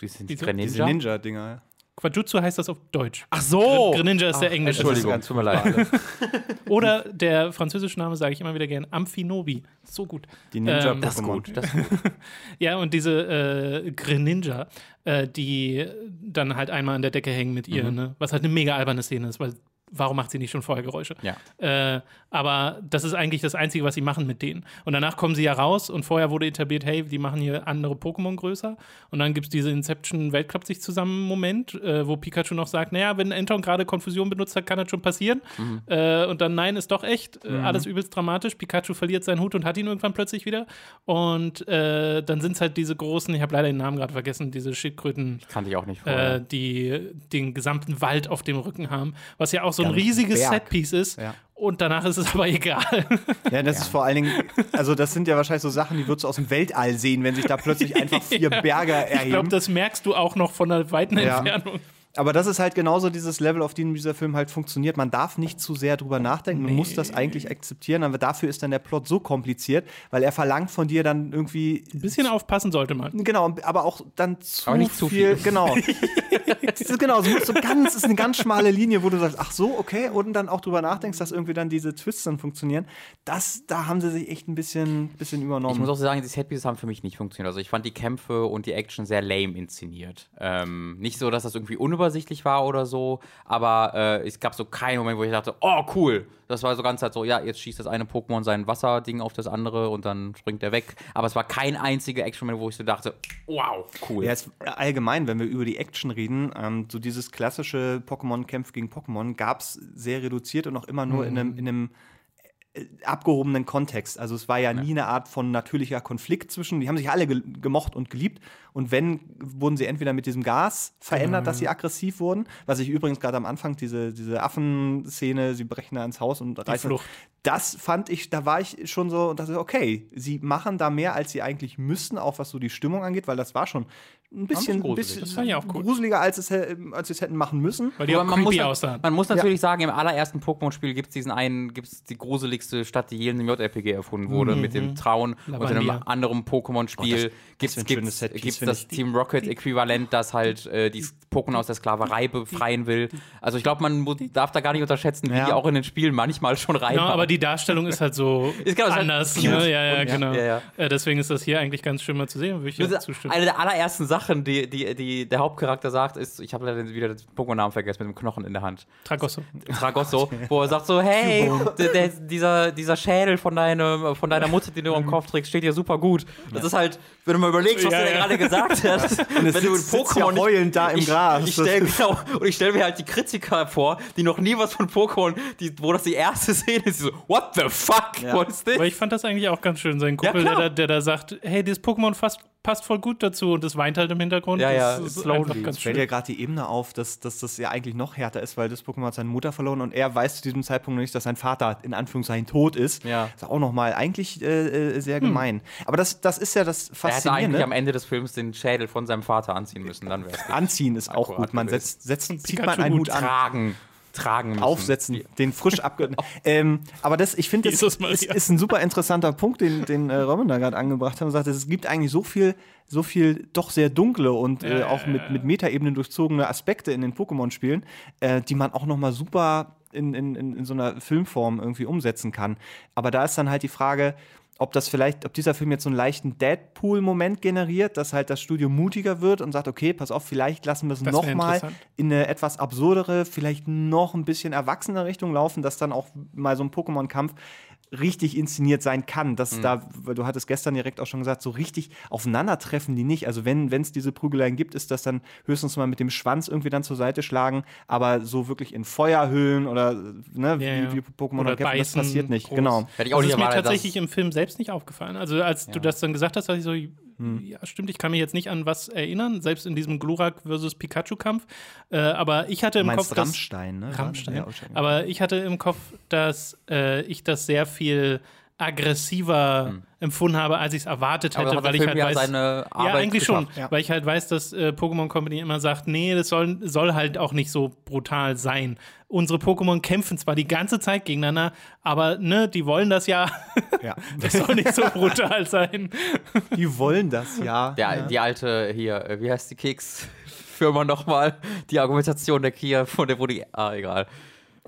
Die sind Diese- Greninja? Diese Ninja-Dinger. Quajutsu heißt das auf Deutsch. Ach so! Greninja ist der englische. Entschuldigung, ganz tut mir leid. Oder der französische Name sage ich immer wieder gern, Amphinobi. So gut. Die Ninja-Pokémon. Ähm, Das ist gut. Das ist gut. Ja, und diese äh, Greninja, äh, die dann halt einmal an der Decke hängen mit Mhm. ihr, ne? was halt eine mega alberne Szene ist, weil warum macht sie nicht schon vorher Geräusche? Ja. Äh, aber das ist eigentlich das Einzige, was sie machen mit denen. Und danach kommen sie ja raus und vorher wurde etabliert, hey, die machen hier andere Pokémon größer. Und dann gibt es diese Inception-Weltklappt sich zusammen Moment, äh, wo Pikachu noch sagt, naja, wenn Anton gerade Konfusion benutzt hat, kann das schon passieren. Mhm. Äh, und dann, nein, ist doch echt, äh, alles übelst dramatisch. Pikachu verliert seinen Hut und hat ihn irgendwann plötzlich wieder. Und äh, dann sind es halt diese großen, ich habe leider den Namen gerade vergessen, diese Schildkröten, Kannte ich auch nicht äh, vorher. die den gesamten Wald auf dem Rücken haben, was ja auch so ein riesiges Berg. Setpiece ist. Ja. Und danach ist es aber egal. Ja, das ist vor allen Dingen, also das sind ja wahrscheinlich so Sachen, die würdest du aus dem Weltall sehen, wenn sich da plötzlich einfach vier Berge Ich glaube, erheben. das merkst du auch noch von einer weiten Ja. Entfernung. Aber das ist halt genauso dieses Level, auf dem dieser Film halt funktioniert. Man darf nicht zu sehr drüber nachdenken, man muss das eigentlich akzeptieren, aber dafür ist dann der Plot so kompliziert, weil er verlangt von dir dann irgendwie Ein bisschen aufpassen sollte man. Genau, aber auch dann zu, Aber nicht zu viel. viel. Genau. das ist genau, so, so ganz, ist eine ganz schmale Linie, wo du sagst, ach so, okay, und dann auch drüber nachdenkst, dass irgendwie dann diese Twists dann funktionieren. Das, da haben sie sich echt ein bisschen, bisschen Ich übernommen. muss auch sagen, die Setpieces haben für mich nicht funktioniert. Also ich fand die Kämpfe und die Action sehr lame inszeniert. Ähm, nicht so, dass das irgendwie unübersichtlich war oder so, aber äh, es gab so keinen Moment, wo ich dachte, oh cool. Das war so ganz halt so, ja, jetzt schießt das eine Pokémon sein Wasserding auf das andere und dann springt er weg. Aber es war kein einziger Action-Moment, wo ich so dachte, wow, cool. Ja, es, allgemein, wenn wir über die Action reden, ähm, so dieses klassische Pokémon-Kämpf gegen Pokémon gab es sehr reduziert und auch immer nur in einem, in einem äh, abgehobenen Kontext. Also es war ja, nie eine Art von natürlicher Konflikt zwischen, die haben sich alle ge gemocht und geliebt und wenn, wurden sie entweder mit diesem Gas verändert, dass sie aggressiv wurden, was ich übrigens gerade am Anfang, diese, diese Affenszene, sie brechen da ins Haus und reißen. Flucht. Das fand ich, da war ich schon so und dachte, okay, sie machen da mehr, als sie eigentlich müssten, auch was so die Stimmung angeht, weil das war schon ein bisschen, gruselig. bisschen Das fand ich auch cool. gruseliger, als es, als sie es hätten machen müssen. Weil die Aber auch man, muss, aussahen. man muss natürlich sagen, im allerersten Pokémon-Spiel gibt es diesen einen, gibt es die gruseligste Stadt, die je in einem JRPG erfunden wurde, mit dem Trauen. Und in einem anderen Oh, Pokémon-Spiel ein gibt schönes es das. Team Rocket-Äquivalent, das halt äh, die Pokémon aus der Sklaverei befreien will. Also ich glaube, man darf da gar nicht unterschätzen, wie Ja. die auch in den Spielen manchmal schon rein Genau, aber die Darstellung ist halt so Ist genau, halt anders. Ne? Ja, ja, genau. ja, ja. Äh, deswegen ist das hier eigentlich ganz schön mal zu sehen, würde ich Das zustimmen. eine der allerersten Sachen, die, die, die der Hauptcharakter sagt, ist, ich habe leider wieder den Pokémon-Namen vergessen, mit dem Knochen in der Hand. Tragosso. Tragosso, wo er sagt so, hey, der, der, dieser, dieser Schädel von, deinem, von deiner Mutter, den du am Kopf trägst, steht dir super gut. Das ist halt, wenn du mal überlegst, was Ja, der ja. gerade gesagt hat, wenn es du in sitzt- ja Pokémon nicht- heulend da im ich, Gras. Ich stell, genau, und ich stelle mir halt die Kritiker vor, die noch nie was von Pokémon, die, wo das die erste Szene ist, die so, what the fuck, Ja. what is this? Aber ich fand das eigentlich auch ganz schön. Sein Kumpel, klar. der, da- der da sagt, hey, dieses Pokémon fast, passt voll gut dazu und das weint halt im Hintergrund. Ja, ja, das ist einfach ganz Fällt schön. ja gerade die Ebene auf, dass, dass das ja eigentlich noch härter ist, weil das Pokémon hat seine Mutter verloren und er weiß zu diesem Zeitpunkt noch nicht, dass sein Vater in Anführungszeichen tot ist. Ja. Das ist auch nochmal eigentlich äh, äh, sehr gemein. Aber das, das ist ja das er hätte eigentlich Faszinierende. am Ende des Films den Schädel von seinem Vater anziehen müssen, dann wäre es Anziehen ist auch gut. Man setzt, setzt zieht man einen Hut Hut an. tragen, tragen müssen. aufsetzen, den frisch abge... ähm, aber das, ich finde, das ist, ist ein super interessanter Punkt, den, den äh, Robin da gerade angebracht hat und sagt, es gibt eigentlich so viel, so viel doch sehr dunkle und äh, auch mit, mit Metaebenen durchzogene Aspekte in den Pokémon-Spielen, äh, die man auch noch mal super in, in, in, in so einer Filmform irgendwie umsetzen kann. Aber da ist dann halt die Frage, ob das vielleicht, ob dieser Film jetzt so einen leichten Deadpool-Moment generiert, dass halt das Studio mutiger wird und sagt, okay, pass auf, vielleicht lassen wir es nochmal in eine etwas absurdere, vielleicht noch ein bisschen erwachsene Richtung laufen, dass dann auch mal so ein Pokémon-Kampf richtig inszeniert sein kann. Dass da, weil du hattest gestern direkt auch schon gesagt, so richtig aufeinandertreffen die nicht. Also wenn es diese Prügeleien gibt, ist das dann höchstens mal mit dem Schwanz irgendwie dann zur Seite schlagen, aber so wirklich in Feuerhöhlen oder ne, Ja, ja. wie, wie Pokémon Oder kämpfen, das passiert nicht. groß. Genau. Hätte ich auch Das nicht ist mir tatsächlich im Film selbst nicht aufgefallen. Also als du das dann gesagt hast, dachte ich so, ja stimmt, ich kann mich jetzt nicht an was erinnern, selbst in diesem Glurak versus Pikachu-Kampf. Äh, aber ich hatte im Kopf, dass, Rammstein, ne? Rammstein. Ja. Aber ich hatte im Kopf, dass äh, ich das sehr viel aggressiver empfunden habe, als ich es erwartet Hm. Aber hätte, weil ich Film halt ja weiß, seine ja, eigentlich schon, geschafft. Ja. weil ich halt weiß, dass äh, Pokémon Company immer sagt, nee, das soll, soll halt auch nicht so brutal sein. Unsere Pokémon kämpfen zwar die ganze Zeit gegeneinander, aber ne, die wollen das ja. ja. Das soll nicht so brutal sein. Die wollen das, ja. Der, ja. Die alte hier, äh, wie heißt die Keksfirma nochmal? Die Argumentation der Kia, von der, wo die, ah, egal.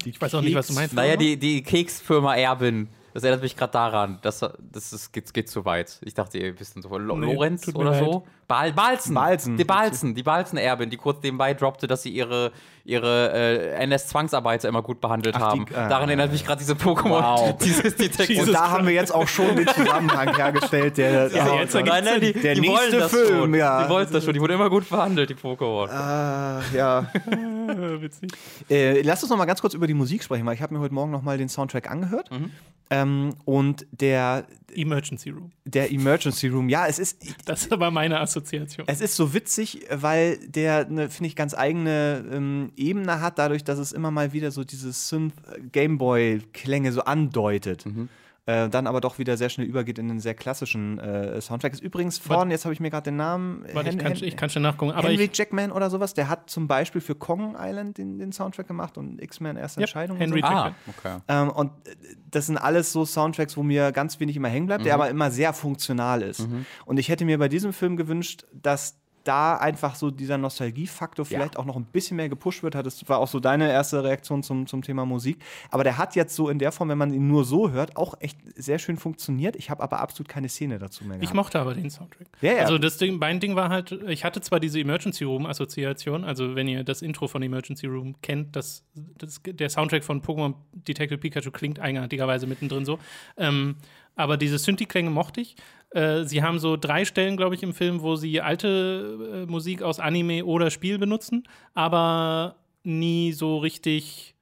Ich weiß auch nicht, was du meinst. Naja, die, die Keksfirma Erbin. Das erinnert mich gerade daran. Das, das ist, geht, geht zu weit. Ich dachte, ihr wisst so. Lo Nee, Lorenz oder leid. so? Bal Balzen. Balzen. Die Balzen. Die Balzen-Erbin, die kurz nebenbei droppte, dass sie ihre, ihre äh, NS-Zwangsarbeiter immer gut behandelt Ach, die- haben. ah, Daran erinnert mich gerade diese Pokémon. Wow. Dieses Detektiv. Und da haben wir jetzt auch schon den Zusammenhang hergestellt, der, Ja, jetzt ergibt Nein, nein, die, Der die nächste wollen das Film, schon. ja. Die wollten das schon. Die wurden immer gut behandelt, die Pokémon. Ah, ja. Äh, witzig. Äh, lass uns noch mal ganz kurz über die Musik sprechen, weil ich habe mir heute Morgen noch mal den Soundtrack angehört. Mhm. Ähm, und der, Emergency Room. der Emergency Room, ja, es ist, Das war meine Assoziation. es ist so witzig, weil der eine, finde ich, ganz eigene ähm, Ebene hat, dadurch, dass es immer mal wieder so diese Synth-Gameboy-Klänge so andeutet. Mhm. Äh, dann aber doch wieder sehr schnell übergeht in einen sehr klassischen äh, Soundtrack. Ist übrigens von, jetzt habe ich mir gerade den Namen. Warte, ich, kann, Hen- ich kann schon nachgucken. Aber Henry ich, Jackman oder sowas, der hat zum Beispiel für Kong Island den, den Soundtrack gemacht und X-Men erste Yep, Entscheidung. Henry und so. Ah, Jackman. okay. Ähm, und äh, das sind alles so Soundtracks, wo mir ganz wenig immer hängen bleibt, der Mhm. aber immer sehr funktional ist. Und ich hätte mir bei diesem Film gewünscht, dass da einfach so dieser Nostalgiefaktor vielleicht auch noch ein bisschen mehr gepusht wird. Das war auch so deine erste Reaktion zum, zum Thema Musik. Aber der hat jetzt so in der Form, wenn man ihn nur so hört, auch echt sehr schön funktioniert. Ich habe aber absolut keine Szene dazu mehr Ich gehabt. mochte aber den Soundtrack. Ja, ja. Also das Ding, mein Ding war halt, ich hatte zwar diese Emergency Room Assoziation, also wenn ihr das Intro von Emergency Room kennt, das, das, der Soundtrack von Pokémon Detective Pikachu klingt eigenartigerweise mittendrin so. Ähm, aber diese Synthi-Klänge mochte ich. Äh, sie haben so drei Stellen, glaube ich, im Film, wo sie alte äh, Musik aus Anime oder Spiel benutzen, aber nie so richtig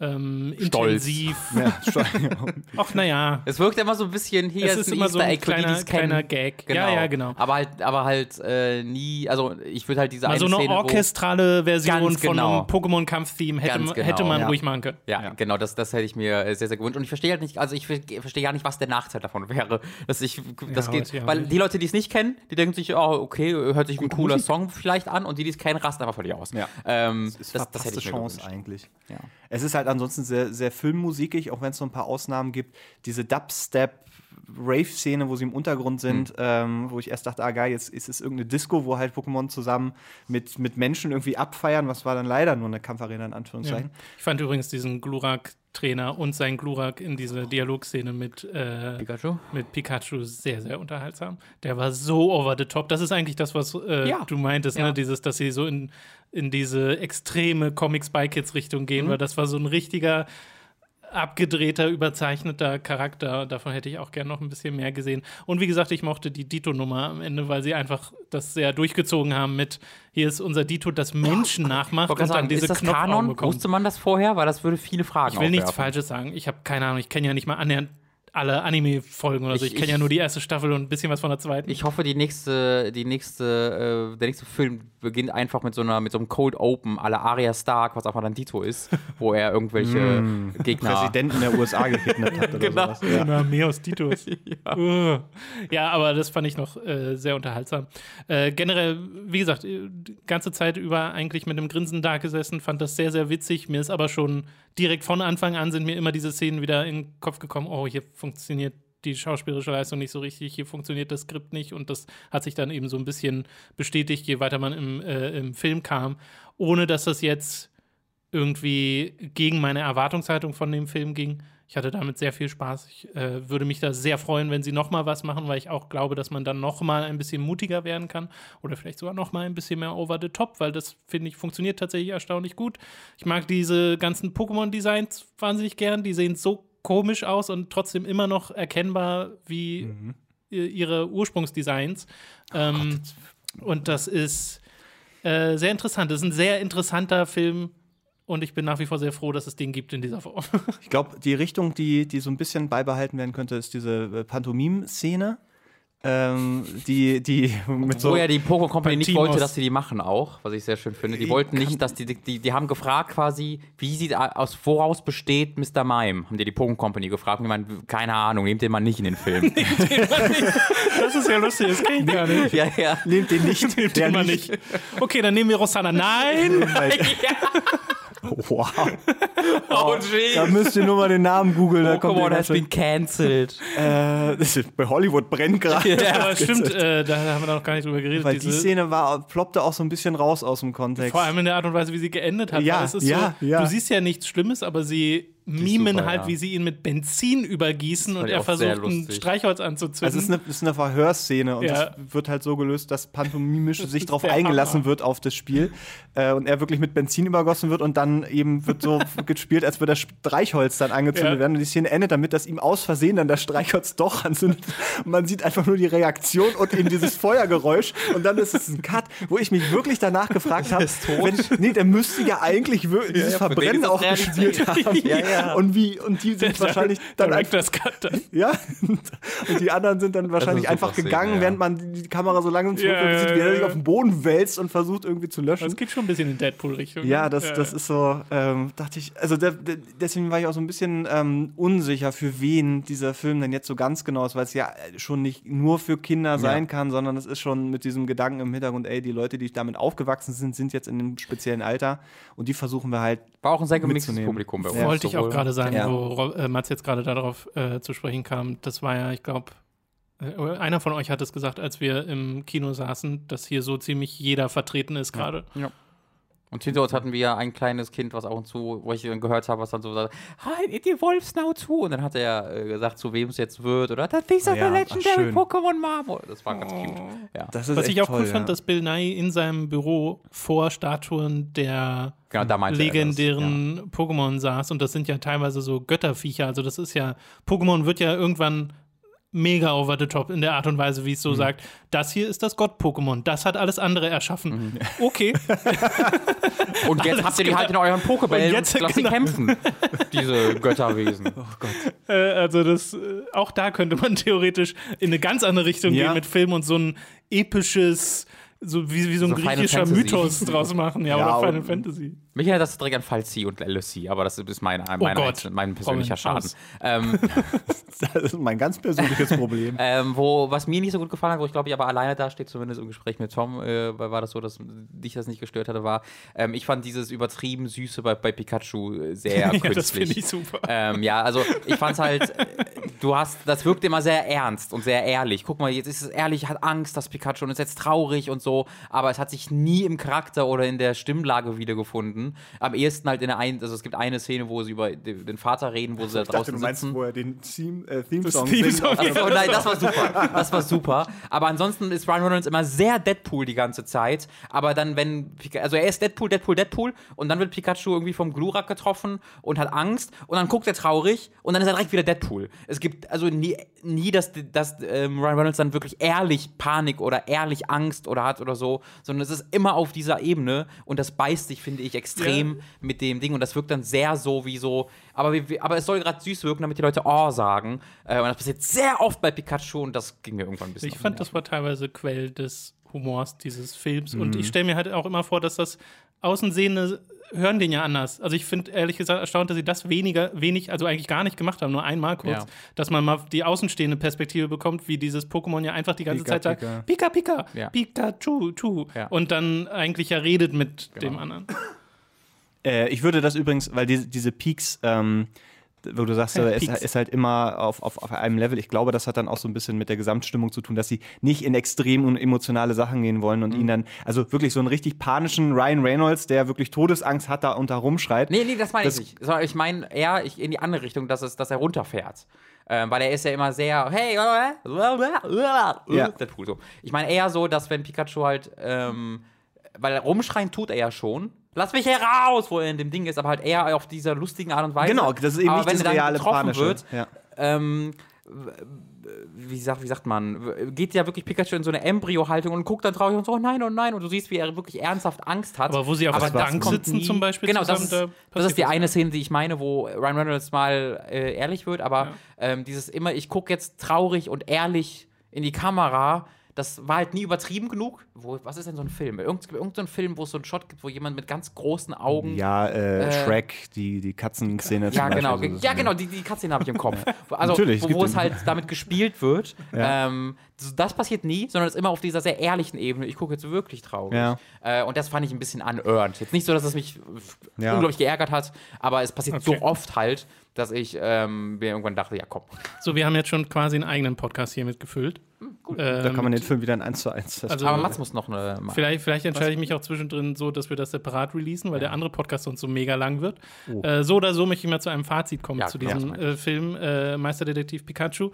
ähm, Stolz. intensiv. Ja. Ach, naja. Es wirkt immer so ein bisschen hier Es ist immer so ein kleiner, kleiner Gag. Ja, ja, genau. Aber halt, aber halt äh, nie, also ich würde halt diese Mal eine so eine Szene, orchestrale Version Ganz von genau. einem Pokémon-Kampf-Theme hätte, genau, hätte man ja. ruhig machen können. Ja, genau, das, das hätte ich mir äh, sehr, sehr gewünscht. Und ich verstehe halt nicht, also ich ver- verstehe gar nicht, was der Nachteil davon wäre. Dass ich, das Ja, geht, weil die Leute, die es nicht kennen, die denken sich, oh, okay, hört sich ein cooler Musik. Song vielleicht an und die, die es kennen, rasten einfach völlig aus. Ja. Ähm, ist das, das verpasste hätte ich mir Chance gewünscht. eigentlich. Ja. Es ist halt ansonsten sehr, sehr filmmusikig, auch wenn es so ein paar Ausnahmen gibt. Diese Dubstep. Rave-Szene, wo sie im Untergrund sind, ähm, wo ich erst dachte, ah geil, jetzt ist es irgendeine Disco, wo halt Pokémon zusammen mit, mit Menschen irgendwie abfeiern, was war dann leider nur eine Kampfarena in Ja. Anführungszeichen. Ich fand übrigens diesen Glurak-Trainer und seinen Glurak in dieser Dialogszene mit, äh, Pikachu? mit Pikachu sehr, sehr unterhaltsam. Der war so over the top. Das ist eigentlich das, was äh, Ja. du meintest, Ja. ne? Dieses, dass sie so in, in diese extreme Comic Spy Kids Richtung gehen, Mhm. weil das war so ein richtiger abgedrehter, überzeichneter Charakter. Davon hätte ich auch gern noch ein bisschen mehr gesehen. Und wie gesagt, ich mochte die Dito-Nummer am Ende, weil sie einfach das sehr durchgezogen haben mit hier ist unser Dito, das Menschen nachmacht und dann sagen, diese ist das Kanon? Wusste man das vorher? Weil das würde viele Fragen Ich will nichts. Falsches sagen. Ich habe keine Ahnung. Ich kenne ja nicht mal annähernd alle Anime-Folgen oder so. Ich, Ich- kenne ja nur die erste Staffel und ein bisschen was von der zweiten. Ich hoffe, die nächste, die nächste, äh, der nächste Film beginnt einfach mit so einer, mit so einem Cold Open à la Arya Stark, was einfach dann Dito ist, wo er irgendwelche Gegner. Präsidenten der USA gekidnappt hat oder Genau. sowas. Ja. Na, mehr aus Titus. ja. ja, aber das fand ich noch äh, sehr unterhaltsam. Äh, generell, wie gesagt, äh, die ganze Zeit über eigentlich mit einem Grinsen da gesessen, fand das sehr, sehr witzig. Mir ist aber schon direkt von Anfang an sind mir immer diese Szenen wieder in den Kopf gekommen, oh, hier funktioniert die schauspielerische Leistung nicht so richtig, hier funktioniert das Skript nicht und das hat sich dann eben so ein bisschen bestätigt, je weiter man im, äh, im Film kam, ohne dass das jetzt irgendwie gegen meine Erwartungshaltung von dem Film ging. Ich hatte damit sehr viel Spaß. Ich äh, würde mich da sehr freuen, wenn sie noch mal was machen, weil ich auch glaube, dass man dann noch mal ein bisschen mutiger werden kann oder vielleicht sogar noch mal ein bisschen mehr over the top, weil das finde ich funktioniert tatsächlich erstaunlich gut. Ich mag diese ganzen Pokémon-Designs wahnsinnig gern. Die sehen so komisch aus und trotzdem immer noch erkennbar wie i- ihre Ursprungsdesigns. ähm, und das ist äh, sehr interessant. Das ist ein sehr interessanter Film und ich bin nach wie vor sehr froh, dass es den gibt in dieser Form. Ich glaube, die Richtung, die, die so ein bisschen beibehalten werden könnte, ist diese äh, Pantomim-Szene. Ähm, die, die mit so. Wo ja die Pokémon Company nicht wollte, dass sie die machen auch, was ich sehr schön finde. Die wollten nicht, dass die, die, die haben gefragt quasi, wie sieht aus woraus besteht Mr. Mime? Haben die die Pokémon Company gefragt und die meinten, keine Ahnung, nehmt den mal nicht in den Film. Das ist ja lustig, das kenne ich gar nicht. ja, ja. Nehmt den nicht. Nehmt den mal nicht. Okay, dann nehmen wir Rosanna. Nein! Wow. Oh, Da müsst ihr nur mal den Namen googeln. Pokémon ihr has been cancelled. äh, Bei Hollywood brennt gerade. Aber stimmt, äh, da haben wir noch gar nicht drüber geredet. Weil die Szene war, ploppte auch so ein bisschen raus aus dem Kontext. Vor allem in der Art und Weise, wie sie geendet hat. Ja, weil es ist ja, so, ja. Du siehst ja nichts Schlimmes, aber sie mimen super, halt, ja. wie sie ihn mit Benzin übergießen und er versucht, ein. Streichholz anzuzünden. Also es ist eine, es ist eine Verhörszene und Ja. das wird halt so gelöst, dass pantomimisch sich darauf eingelassen Hammer. wird auf das Spiel äh, und er wirklich mit Benzin übergossen wird und dann eben wird so gespielt, als würde das Streichholz dann angezündet Ja. werden und die Szene endet damit, dass ihm aus Versehen dann das Streichholz doch anzündet und man sieht einfach nur die Reaktion und eben dieses Feuergeräusch und dann ist es ein Cut, wo ich mich wirklich danach gefragt habe, wenn, nee, der müsste ja eigentlich dieses Verbrennen auch gespielt haben Ja, ja. Und wie und die sind wahrscheinlich dann einfach Director's Cut. dann. ja, und die anderen sind dann wahrscheinlich super einfach Szene, gegangen, ja. während man die Kamera so langsam zurück Ja, sieht, wie er sich ja. auf den Boden wälzt und versucht irgendwie zu löschen. Das geht schon ein bisschen in Deadpool-Richtung. Ja, ne? das, das ist so, ähm, dachte ich, also der, der, deswegen war ich auch so ein bisschen ähm, unsicher, für wen dieser Film denn jetzt so ganz genau ist, weil es ja schon nicht nur für Kinder sein kann, sondern es ist schon mit diesem Gedanken im Hintergrund, ey, die Leute, die damit aufgewachsen sind, sind jetzt in einem speziellen Alter und die versuchen wir halt War auch ein sehr Mitzunehmen. Publikum bei uns. Ja. Wollte ich auch gerade sagen, Ja. wo äh, Mats jetzt gerade darauf äh, zu sprechen kam. Das war ja, ich glaube, äh, einer von euch hat es gesagt, als wir im Kino saßen, dass hier so ziemlich jeder vertreten ist gerade. Und hinter uns hatten wir ja ein kleines Kind, was auch und zu, wo ich dann gehört habe, was dann so sagt, halt die Wolfsnau zu. Und dann hat er äh, gesagt, zu wem es jetzt wird. Oder das ist ja, ja, der Legendary. Pokémon Marmor. Das war ganz cute. Ja. das ist Was ich auch toll, cool fand, ja. dass Bill Nye in seinem Büro vor Statuen der Genau, legendären Pokémon saß und das sind ja teilweise so Götterviecher. Also das ist ja, Pokémon wird ja irgendwann mega over the top in der Art und Weise, wie es Mhm. so sagt, das hier ist das Gott-Pokémon, das hat alles andere erschaffen. Mhm. Okay, Und jetzt habt ihr die halt in euren Und Pokebällen und jetzt- lasst sie genau. kämpfen. Diese Götterwesen. äh, also das, äh, auch da könnte man theoretisch in eine ganz andere Richtung Ja. gehen mit Film und so ein episches, so wie, wie so ein So griechischer. Mythos draus machen, ja, Ja, oder Final und- Fantasy. Mich erinnert das direkt an Falsi und LSC, aber das ist mein, mein, Oh Gott. mein persönlicher Schaden. Ähm, Das ist mein ganz persönliches Problem. ähm, wo, was mir nicht so gut gefallen hat, wo ich glaube ich aber alleine da steht, zumindest im Gespräch mit Tom, äh, war das so, dass dich das nicht gestört hatte, war, ähm, ich fand dieses übertrieben Süße bei, bei Pikachu äh, sehr Ja, künstlich. das finde ich super. Ähm, ja, also ich fand's halt, äh, du hast, das wirkt immer sehr ernst und sehr ehrlich. Guck mal, jetzt ist es ehrlich, hat Angst, das Pikachu und ist jetzt traurig und so, aber es hat sich nie im Charakter oder in der Stimmlage wiedergefunden. Am ehesten halt in der einen, also es gibt eine Szene, wo sie über den Vater reden, wo sie da Ich dachte, draußen du meinst, sitzen. wo er den Theme, äh, Theme-Song Theme-Song, singt. Ach so, nein, das war super. Das war super. Aber ansonsten ist Ryan Reynolds immer sehr Deadpool die ganze Zeit. Aber dann, wenn. Also er ist Deadpool, Deadpool, Deadpool. Und dann wird Pikachu irgendwie vom Glurak getroffen und hat Angst. Und dann guckt er traurig. Und dann ist er direkt wieder Deadpool. Es gibt also nie, nie dass, dass ähm, Ryan Reynolds dann wirklich ehrlich Panik oder ehrlich Angst oder hat oder so. Sondern es ist immer auf dieser Ebene. Und das beißt sich, finde ich, extrem Ja. mit dem Ding. Und das wirkt dann sehr so wie so. Aber, wie, aber es soll gerade süß wirken, damit die Leute Oh sagen. Äh, und das passiert sehr oft bei Pikachu und das ging mir irgendwann ein bisschen. Ich fand, das war teilweise Quell des Humors dieses Films. Und Mhm. ich stelle mir halt auch immer vor, dass das Außensehende hören den ja anders. Also ich finde ehrlich gesagt erstaunt, dass sie das weniger, wenig, also eigentlich gar nicht gemacht haben, nur einmal kurz, Ja. dass man mal die außenstehende Perspektive bekommt, wie dieses Pokémon ja einfach die ganze Pika, Zeit sagt, Pika. Pika, Pika, Ja. Pikachu, Chu. Ja. Und dann eigentlich ja redet mit Genau. dem anderen. Äh, ich würde das übrigens, weil diese, diese Peaks, ähm, wo du sagst, Ja, er ist, ist halt immer auf, auf, auf einem Level. Ich glaube, das hat dann auch so ein bisschen mit der Gesamtstimmung zu tun, dass sie nicht in extrem und emotionale Sachen gehen wollen Mhm. und ihn dann, also wirklich so einen richtig panischen Ryan Reynolds, der wirklich Todesangst hat, da und da rumschreit. Nee, nee, das meine ich nicht. Sondern ich meine eher ich, in die andere Richtung, dass, es, dass er runterfährt. Ähm, weil er ist ja immer sehr, hey, Ja. Deadpool so. Ich meine eher so, dass wenn Pikachu halt, ähm, weil rumschreien tut er ja schon. Lass mich heraus, wo er in dem Ding ist, aber halt eher auf dieser lustigen Art und Weise. Genau, das ist eben aber nicht wenn das er reale Panische. wird, Ja. ähm, wie sagt, wie sagt man, geht ja wirklich Pikachu in so eine Embryo-Haltung und guckt dann traurig und so, oh nein, oh nein, und du siehst, wie er wirklich ernsthaft Angst hat. Aber wo sie auf Aber der Bank kommt sitzen nie- zum Beispiel Genau, zusammen, das, da ist, das ist die eine Szene, die ich meine, wo Ryan Reynolds mal äh, ehrlich wird, aber Ja. ähm, dieses immer, ich gucke jetzt traurig und ehrlich in die Kamera, das war halt nie übertrieben genug. Wo, was ist denn so ein Film? Irgend, irgend so ein Film, wo es so einen Shot gibt, wo jemand mit ganz großen Augen Ja, äh, Äh, Shrek, die, die Katzenszene ja, genau. so, das ja, genau, die, die Cutscene habe ich im Kopf. Wo- Also, Natürlich, es wo, wo es halt damit gespielt wird. Ja. Ähm, das, passiert nie, sondern es ist immer auf dieser sehr ehrlichen Ebene. Ich gucke jetzt wirklich traurig. Ja. Äh, und das fand ich ein bisschen unearned. Jetzt nicht so, dass es mich Ja. unglaublich geärgert hat, aber es passiert Okay. so oft halt, dass ich ähm, mir irgendwann dachte, ja komm. So, wir haben jetzt schon quasi einen eigenen Podcast hier mitgefüllt. Äh, Da kann man den Film wieder in 1 zu 1 Also- aber Mats muss noch eine machen. Vielleicht, vielleicht entscheide ich mich auch zwischendrin so, dass wir das separat releasen, weil der andere Podcast sonst so mega lang wird. Äh, so oder so möchte ich mal zu einem Fazit kommen Ja, zu diesem äh, Film äh, Meisterdetektiv Pikachu.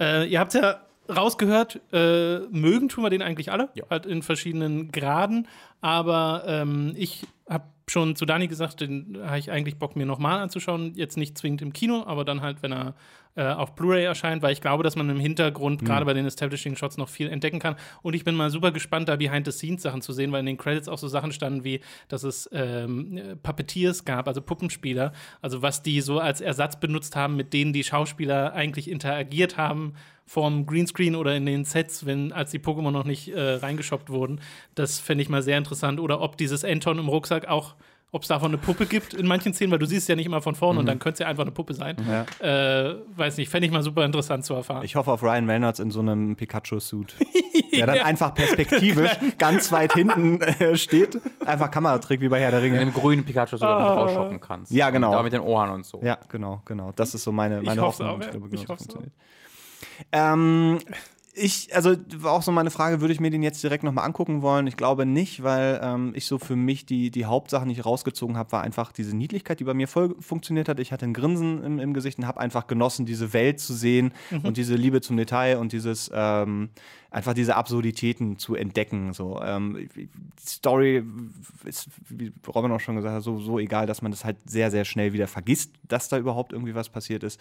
Äh, ihr habt ja rausgehört, äh, mögen tun wir den eigentlich alle, Ja. halt in verschiedenen Graden, aber ähm, ich habe schon zu Dani gesagt, den habe ich eigentlich Bock, mir nochmal anzuschauen. Jetzt nicht zwingend im Kino, aber dann halt, wenn er äh, auf Blu-ray erscheint, weil ich glaube, dass man im Hintergrund gerade bei den Establishing Shots noch viel entdecken kann. Und ich bin mal super gespannt, da Behind-the-Scenes-Sachen zu sehen, weil in den Credits auch so Sachen standen wie, dass es ähm, Puppeteers gab, also Puppenspieler, also was die so als Ersatz benutzt haben, mit denen die Schauspieler eigentlich interagiert haben vorm Greenscreen oder in den Sets, wenn als die Pokémon noch nicht äh, reingeshoppt wurden. Das fände ich mal sehr interessant. Oder ob dieses Anton im Rucksack auch ob es davon eine Puppe gibt in manchen Szenen, weil du siehst ja nicht immer von vorne und dann könnte es ja einfach eine Puppe sein. Ja. Äh, weiß nicht, fände ich mal super interessant zu erfahren. Ich hoffe auf Ryan Reynolds in so einem Pikachu-Suit. Der dann einfach perspektivisch ganz weit hinten äh, steht. Einfach Kameratrick wie bei Herr der In Ringe. dem grünen Pikachu so damit rausschoppen kannst. Ja, genau. Da mit den Ohren und so. Ja, genau, genau. Das ist so meine, meine hoff's Hoffnung. auch, ja. Ich genau, das funktioniert. Ähm, ich, also war auch so meine Frage, würde ich mir den jetzt direkt nochmal angucken wollen? Ich glaube nicht, weil ähm, ich so für mich die, die Hauptsachen, die ich rausgezogen habe, war einfach diese Niedlichkeit, die bei mir voll funktioniert hat. Ich hatte ein Grinsen im, im Gesicht und habe einfach genossen, diese Welt zu sehen und diese Liebe zum Detail und dieses, ähm, einfach diese Absurditäten zu entdecken. So, ähm, die Story ist, wie Robin auch schon gesagt hat, so, so egal, dass man das halt sehr, sehr schnell wieder vergisst, dass da überhaupt irgendwie was passiert ist.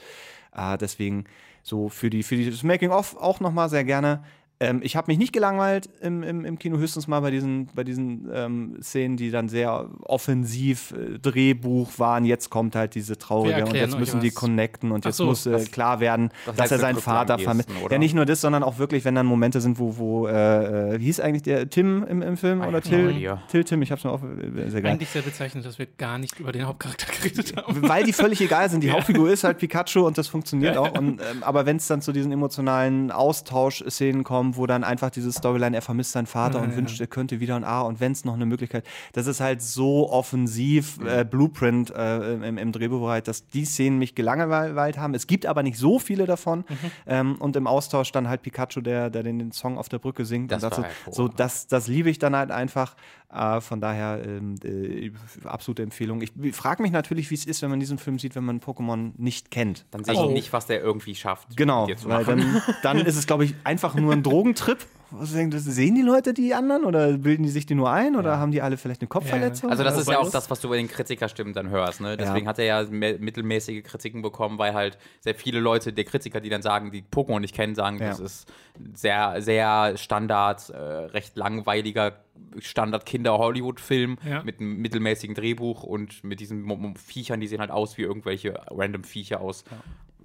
Äh, deswegen so für die, für die, das Making-of auch nochmal sehr gerne. Ähm, ich habe mich nicht gelangweilt im, im, im Kino, höchstens mal bei diesen, bei diesen ähm, Szenen, die dann sehr offensiv äh, Drehbuch waren. Jetzt kommt halt diese traurige und jetzt müssen die connecten und jetzt so, muss äh, klar werden, das dass er seinen Vater vermisst. Ja, nicht nur das, sondern auch wirklich, wenn dann Momente sind, wo, wo äh, äh, wie hieß eigentlich der Tim im, im Film I oder no Till? Till Tim, ich hab's mir auch äh, sehr geil. Eigentlich sehr bezeichnend, dass wir gar nicht über den Hauptcharakter geredet haben. Weil die völlig egal sind. Die Hauptfigur ist halt Pikachu und das funktioniert auch. Und, ähm, aber wenn es dann zu diesen emotionalen Austauschszenen kommt, wo dann einfach diese Storyline, er vermisst seinen Vater und wünscht, er könnte wieder und ah, und wenn es noch eine Möglichkeit, das ist halt so offensiv äh, Blueprint äh, im, im Drehbuchbereich, dass die Szenen mich gelangweilt haben. Es gibt aber nicht so viele davon. Ähm, und im Austausch dann halt Pikachu, der, der den, den Song auf der Brücke singt. Das und dazu, hervorragend. so, das, das liebe ich dann halt einfach. Äh, von daher ähm, äh, absolute Empfehlung. Ich frage mich natürlich, wie es ist, wenn man diesen Film sieht, wenn man Pokémon nicht kennt. Dann sehe ich Oh. nicht, was der irgendwie schafft. Genau, weil dann, dann ist es, glaube ich, einfach nur ein Drogentrip. Was denkt Sehen die Leute die anderen oder bilden die sich die nur ein oder haben die alle vielleicht eine Kopfverletzung? Also das ist ja auch das- was du bei den Kritikerstimmen dann hörst. Ne? Deswegen Ja. hat er ja mittelmäßige Kritiken bekommen, weil halt sehr viele Leute, der Kritiker, die dann sagen, die Pokémon nicht kennen, sagen, Ja. das ist sehr, sehr Standard, äh, recht langweiliger Standard-Kinder-Hollywood-Film Ja. mit einem mittelmäßigen Drehbuch und mit diesen Viechern, die sehen halt aus wie irgendwelche random Viecher aus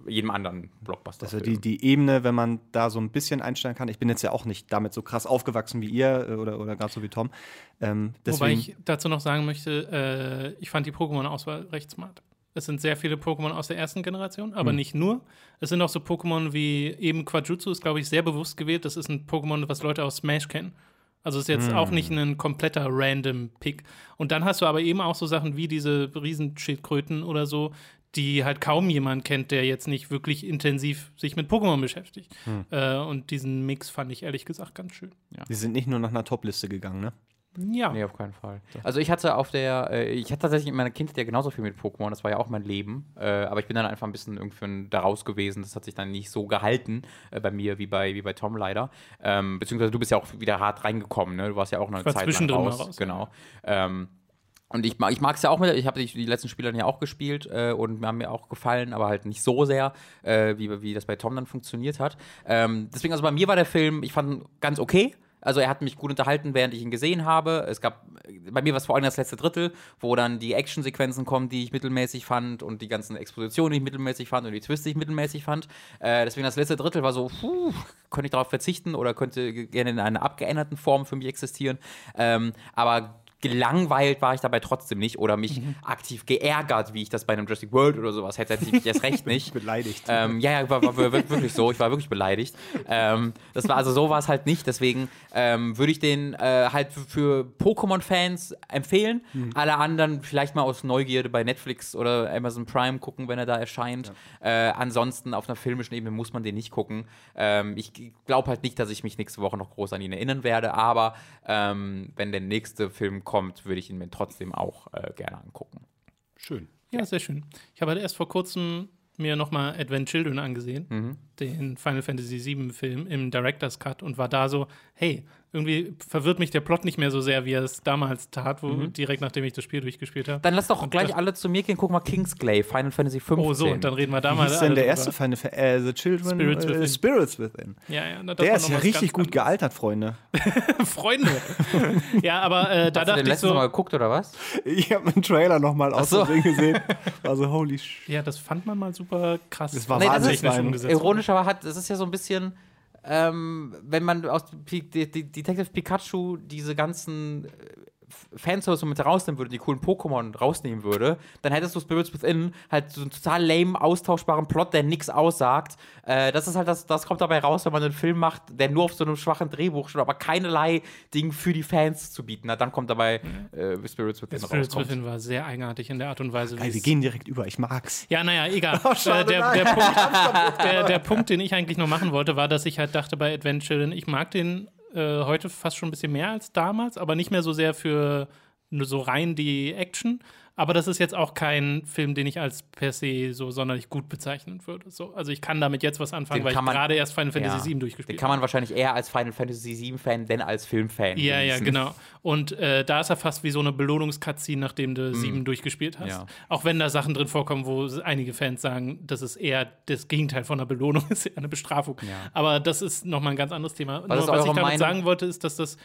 jedem anderen Blockbuster. Also die, die Ebene, wenn man da so ein bisschen einstellen kann. Ich bin jetzt ja auch nicht damit so krass aufgewachsen wie ihr äh, oder, oder gerade so wie Tom. Ähm, deswegen, Wobei ich dazu noch sagen möchte, äh, ich fand die Pokémon-Auswahl recht smart. Es sind sehr viele Pokémon aus der ersten Generation, aber nicht nur. Es sind auch so Pokémon wie eben Quajutsu, ist, glaube ich, sehr bewusst gewählt. Das ist ein Pokémon, was Leute aus Smash kennen. Also ist jetzt auch nicht ein kompletter random Pick. Und dann hast du aber eben auch so Sachen wie diese Riesenschildkröten oder so, die halt kaum jemand kennt, der jetzt nicht wirklich intensiv sich mit Pokémon beschäftigt. Äh, und diesen Mix fand ich ehrlich gesagt ganz schön. die sind nicht nur nach einer Top-Liste gegangen, ne? Ja. Nee, auf keinen Fall. Also ich hatte auf der, äh, ich hatte tatsächlich in meiner Kindheit ja genauso viel mit Pokémon, das war ja auch mein Leben. Äh, aber ich bin dann einfach ein bisschen irgendwie daraus gewesen. Das hat sich dann nicht so gehalten äh, bei mir wie bei, wie bei Tom leider. Ähm, beziehungsweise du bist ja auch wieder hart reingekommen, ne? Du warst ja auch eine war Zeit lang raus. raus, Genau. Ähm, und ich, mag- ich mag es ja auch mit, ich habe die, letzten Spiele dann ja auch gespielt äh, und mir haben mir auch gefallen, aber halt nicht so sehr, äh, wie, wie das bei Tom dann funktioniert hat. Ähm, deswegen, also bei mir war der Film, ich fand ganz okay. Also er hat mich gut unterhalten, während ich ihn gesehen habe. Es gab, bei mir war es vor allem das letzte Drittel, wo dann die Actionsequenzen kommen, die ich mittelmäßig fand und die ganzen Expositionen, die ich mittelmäßig fand und die Twists, die ich mittelmäßig fand. Äh, deswegen das letzte Drittel war so, puh, könnte ich darauf verzichten oder könnte gerne in einer abgeänderten Form für mich existieren. Ähm, aber gelangweilt war ich dabei trotzdem nicht oder mich aktiv geärgert, wie ich das bei einem Jurassic World oder sowas hätte, hätte ich erst recht nicht. Beleidigt. Ähm, ja, ja, war, war wir- wirklich so. Ich war wirklich beleidigt. Ähm, das war also so war es halt nicht. Deswegen ähm, würde ich den äh, halt für, Pokémon-Fans empfehlen. Alle anderen vielleicht mal aus Neugierde bei Netflix oder Amazon Prime gucken, wenn er da erscheint. Äh, ansonsten auf einer filmischen Ebene muss man den nicht gucken. Ähm, ich glaube halt nicht, dass ich mich nächste Woche noch groß an ihn erinnern werde. Aber ähm, wenn der nächste Film kommt, würde ich ihn mir trotzdem auch äh, gerne angucken. Schön. Ja, sehr schön. Ich habe halt erst vor kurzem mir nochmal Advent Children angesehen, Mhm. den Final Fantasy VII Film im Director's Cut und war da so, hey, irgendwie verwirrt mich der Plot nicht mehr so sehr, wie er es damals tat, wo, Mhm. direkt nachdem ich das Spiel durchgespielt habe. Dann lass doch Und gleich das- alle zu mir gehen. Guck mal Kingsglaive, Final Fantasy 15. Oh, so, und dann reden wir da Wie mal. hieß alle denn der erste Final Fa- äh, The Children? Spirits äh, Within. Spirits Within. Ja, ja, na, das Der ist ja was richtig gut gealtert, Freunde. Freunde. ja, aber äh, da Hast du dachte den ich so, Mal geguckt, oder was? Ich habe einen Trailer nochmal aus so. Gesehen. War so, holy sh. ja, das fand man mal super krass. Das war Nee, das wahnsinnig. ist umgesetzt. Ironisch, aber hat, das ist ja so ein bisschen, ähm, wenn man aus die, Detective Pikachu diese ganzen äh, Fanservice mit rausnehmen würde, die coolen Pokémon rausnehmen würde, dann hättest du Spirits Within halt so einen total lame, austauschbaren Plot, der nichts aussagt. Äh, das ist halt das, das kommt dabei raus, wenn man einen Film macht, der nur auf so einem schwachen Drehbuch steht, aber keinerlei Ding für die Fans zu bieten hat. Dann kommt dabei äh, Spirits Within Spirits rauskommt. Within war sehr eigenartig in der Art und Weise, wie Ey, wir gehen direkt über, ich mag's. Ja, naja, egal. Oh, schade, äh, der, der, Punkt, der, der Punkt, den ich eigentlich noch machen wollte, war, dass ich halt dachte bei Advent Children, ich mag den äh, heute fast schon ein bisschen mehr als damals, aber nicht mehr so sehr für so rein die Action, Aber das ist jetzt auch kein Film, den ich als per se so sonderlich gut bezeichnen würde. So, also ich kann damit jetzt was anfangen, Den weil ich gerade erst Final Fantasy Ja. VII Den durchgespielt kann man wahrscheinlich eher als Final Fantasy VII-Fan, denn als Filmfan. Ja, ja, genau. Und äh, da ist er fast wie so eine Belohnungskatze, nachdem du sieben durchgespielt hast. Ja. Auch wenn da Sachen drin vorkommen, wo einige Fans sagen, das ist eher das Gegenteil von einer Belohnung, ist eher eine Bestrafung. Aber das ist nochmal ein ganz anderes Thema. Was Nur, was ich damit sagen wollte, ist, dass das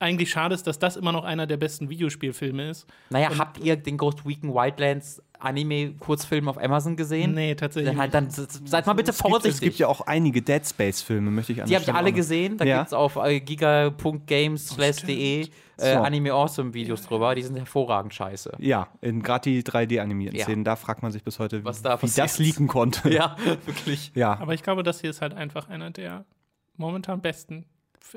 eigentlich schade ist, dass das immer noch einer der besten Videospielfilme ist. Naja, habt ihr den Ghost Recon Wildlands Anime-Kurzfilm auf Amazon gesehen? Nee, tatsächlich. Dann, dann seid mal bitte Es gibt, vorsichtig. es gibt ja auch einige Dead Space-Filme, möchte ich an Die ihr Stelle alle gesehen. Da Ja. gibt es auf äh, giga.games.de äh, So. Anime Awesome Videos drüber. Die sind hervorragend scheiße. Ja, in gerade die 3D-animierten Ja. Szenen, da fragt man sich bis heute, Was da wie passiert. das leaken konnte. Ja, wirklich. ja. Aber ich glaube, das hier ist halt einfach einer der momentan besten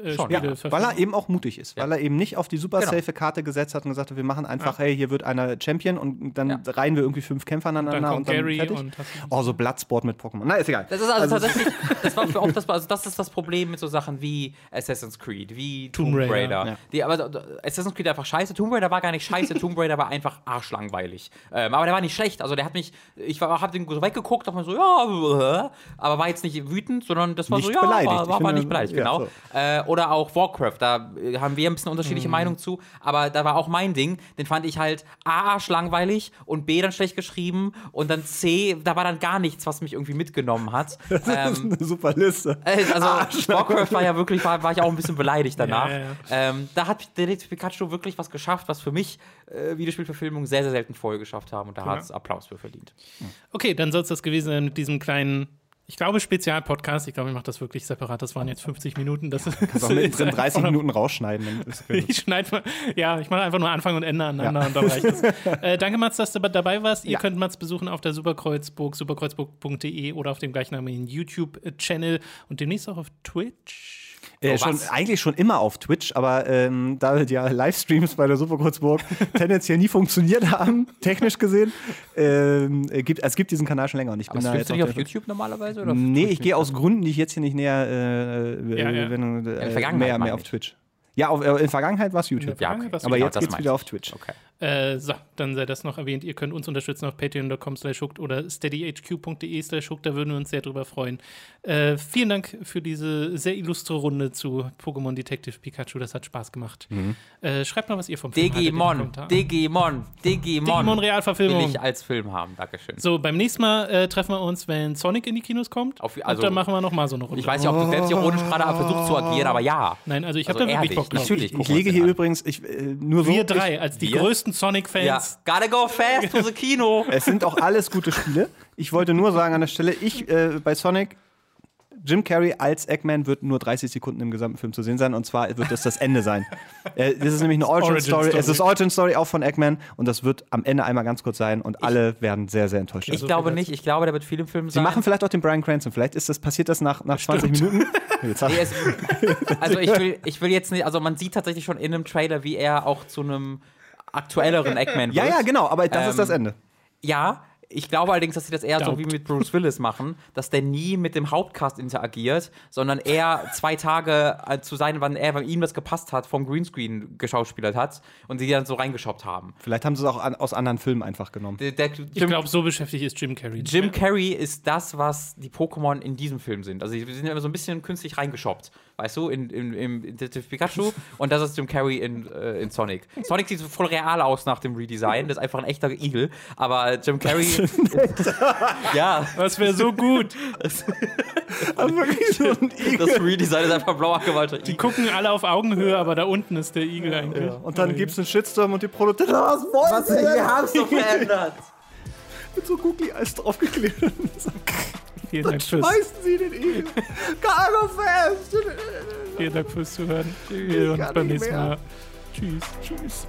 äh, Schon, Spiele. Ja, weil er eben auch mutig ist, weil er eben nicht auf die super Genau. safe Karte gesetzt hat und gesagt hat, wir machen einfach, hey, hier wird einer Champion und dann Ja. reihen wir irgendwie fünf Kämpfer aneinander dann kommt und dann Gary fertig. und oh, so Bloodsport mit Pokémon. Na, ist egal. Das ist also, tatsächlich, das war für auch das, also das ist das Problem mit so Sachen wie Assassin's Creed, wie Tomb, Tomb Raider. Raider. Ja. Die, aber Assassin's Creed einfach scheiße. Tomb Raider war gar nicht scheiße. Tomb Raider war einfach arschlangweilig. Ähm, aber der war nicht schlecht. Also der hat mich, ich war, hab den so weggeguckt, dachte mir so, ja, aber war jetzt nicht wütend, sondern das war Nicht so, ja, beleidigt. war, war, war nicht beleidigt, ja, genau. so. Äh, oder auch Warcraft, da äh, haben wir ein bisschen Mhm. unterschiedliche Meinungen zu, aber da war auch mein Ding, den fand ich halt A, arschlangweilig und B, dann schlecht geschrieben und dann C, da war dann gar nichts, was mich irgendwie mitgenommen hat. Das ist ähm, eine super Liste. äh, Also Warcraft war ja wirklich, war, war ich auch ein bisschen beleidigt danach. Ja, ja, Ähm, da hat Detektiv Pikachu wirklich was geschafft, was für mich äh, Videospielverfilmungen sehr, sehr selten vorher geschafft haben und da hat es Applaus für verdient. Okay, dann soll es das gewesen sein mit diesem kleinen, ich glaube, Spezialpodcast. Ich glaube, ich mache das wirklich separat. Das waren jetzt 50 Minuten. Das Kannst auch mittendrin 30 Minuten rausschneiden. Ich schneide mal, ja, ich mache einfach nur Anfang und Ende aneinander und dann reicht es. Äh, danke, Mats, dass du dabei warst. Ihr Ja. könnt Mats besuchen auf der Superkreuzburg, superkreuzburg.de oder auf dem gleichnamigen YouTube-Channel und demnächst auch auf Twitch. Äh, Oh, schon, eigentlich schon immer auf Twitch, aber ähm, da ja Livestreams bei der Superkurzburg tendenziell nie funktioniert haben, technisch gesehen, ähm, äh, gibt, es gibt diesen Kanal schon länger und ich Aber bin da jetzt du nicht auf YouTube normalerweise? Oder Nee, ich gehe aus Gründen, die ich jetzt hier nicht näher äh, Ja, ja. wenn, äh, mehr, mehr auf. Twitch. Ja, auf, äh, in der Vergangenheit war es YouTube. Ja, okay. aber Genau, jetzt geht's meinte wieder auf Twitch. Okay. Äh, so, dann sei das noch erwähnt. Ihr könnt uns unterstützen auf patreon.com slash oder steadyhq.de slash. Da würden wir uns sehr drüber freuen. Äh, vielen Dank für diese sehr illustre Runde zu Pokémon Detective Pikachu. Das hat Spaß gemacht. Äh, schreibt mal, was ihr vom Film haltet Digimon, Kommentaren. Digimon, Digimon. Digimon will Realverfilmung. ich als Film haben. Dankeschön. So, beim nächsten Mal äh, treffen wir uns, wenn Sonic in die Kinos kommt. Auf- und also- dann machen wir noch mal so eine Runde. Ich weiß nicht, ob du selbstironisch gerade versuchst zu agieren, aber ja. Nein, also ich habe Also da wirklich Bock drauf. natürlich. Ich, ich wir lege hier an. übrigens, ich, äh, nur so. Wir drei, als die wir? größten Sonic-Fans. Ja. Gotta go fast to the Kino. Ich, es sind auch alles gute Spiele. Ich wollte nur sagen an der Stelle, ich äh, bei Sonic, Jim Carrey als Eggman wird nur 30 Sekunden im gesamten Film zu sehen sein und zwar wird das das Ende sein. äh, das ist nämlich eine Origin, Origin Story. Story. Es ist Origin Story auch von Eggman und das wird am Ende einmal ganz kurz sein und alle werden sehr, sehr enttäuscht sein. Ich glaube nicht. Ich glaube, der wird viel im Film Sie sein. machen vielleicht auch den Brian Cranston. Vielleicht ist das, passiert das nach, nach 20 Minuten. Also ich will, ich will jetzt nicht, also man sieht tatsächlich schon in einem Trailer, wie er auch zu einem aktuelleren Eggman wird. ja, ja, genau, aber das ist Ähm, das Ende. Ja, ich glaube allerdings, dass sie das eher so Doubt. wie mit Bruce Willis machen, dass der nie mit dem Hauptcast interagiert, sondern er zwei Tage äh, zu sein, wann er, wann ihm das gepasst hat, vom Greenscreen geschauspielert hat und sie dann so reingeschoppt haben. Vielleicht haben sie es auch an, aus anderen Filmen einfach genommen. Der, der, Ich Jim, glaube, so beschäftigt ist Jim Carrey. Jim Carrey ist das, was die Pokémon in diesem Film sind. Also sie sind immer so ein bisschen künstlich reingeschoppt, weißt du, in, in, in Detective Pikachu und das ist Jim Carrey in, äh, in Sonic. Sonic sieht so voll real aus nach dem Redesign, das ist einfach ein echter Igel, aber Jim Carrey ja, Das wäre so gut. Also wirklich so ein Igel. das Redesign ist einfach blau angemalter Die gucken alle auf Augenhöhe, aber da unten ist der Igel eigentlich. Und dann gibt es einen Shitstorm und die Produzenten, was wollen sie Wir denn? haben es doch verändert. Mit so Googly-Eis draufgeklebt. Vielen Dank fürs, Schmeißen sie den Igel. Cargo fest. vielen Dank fürs Zuhören. Wir hören uns beim nächsten. Mal. Tschüss. Tschüss.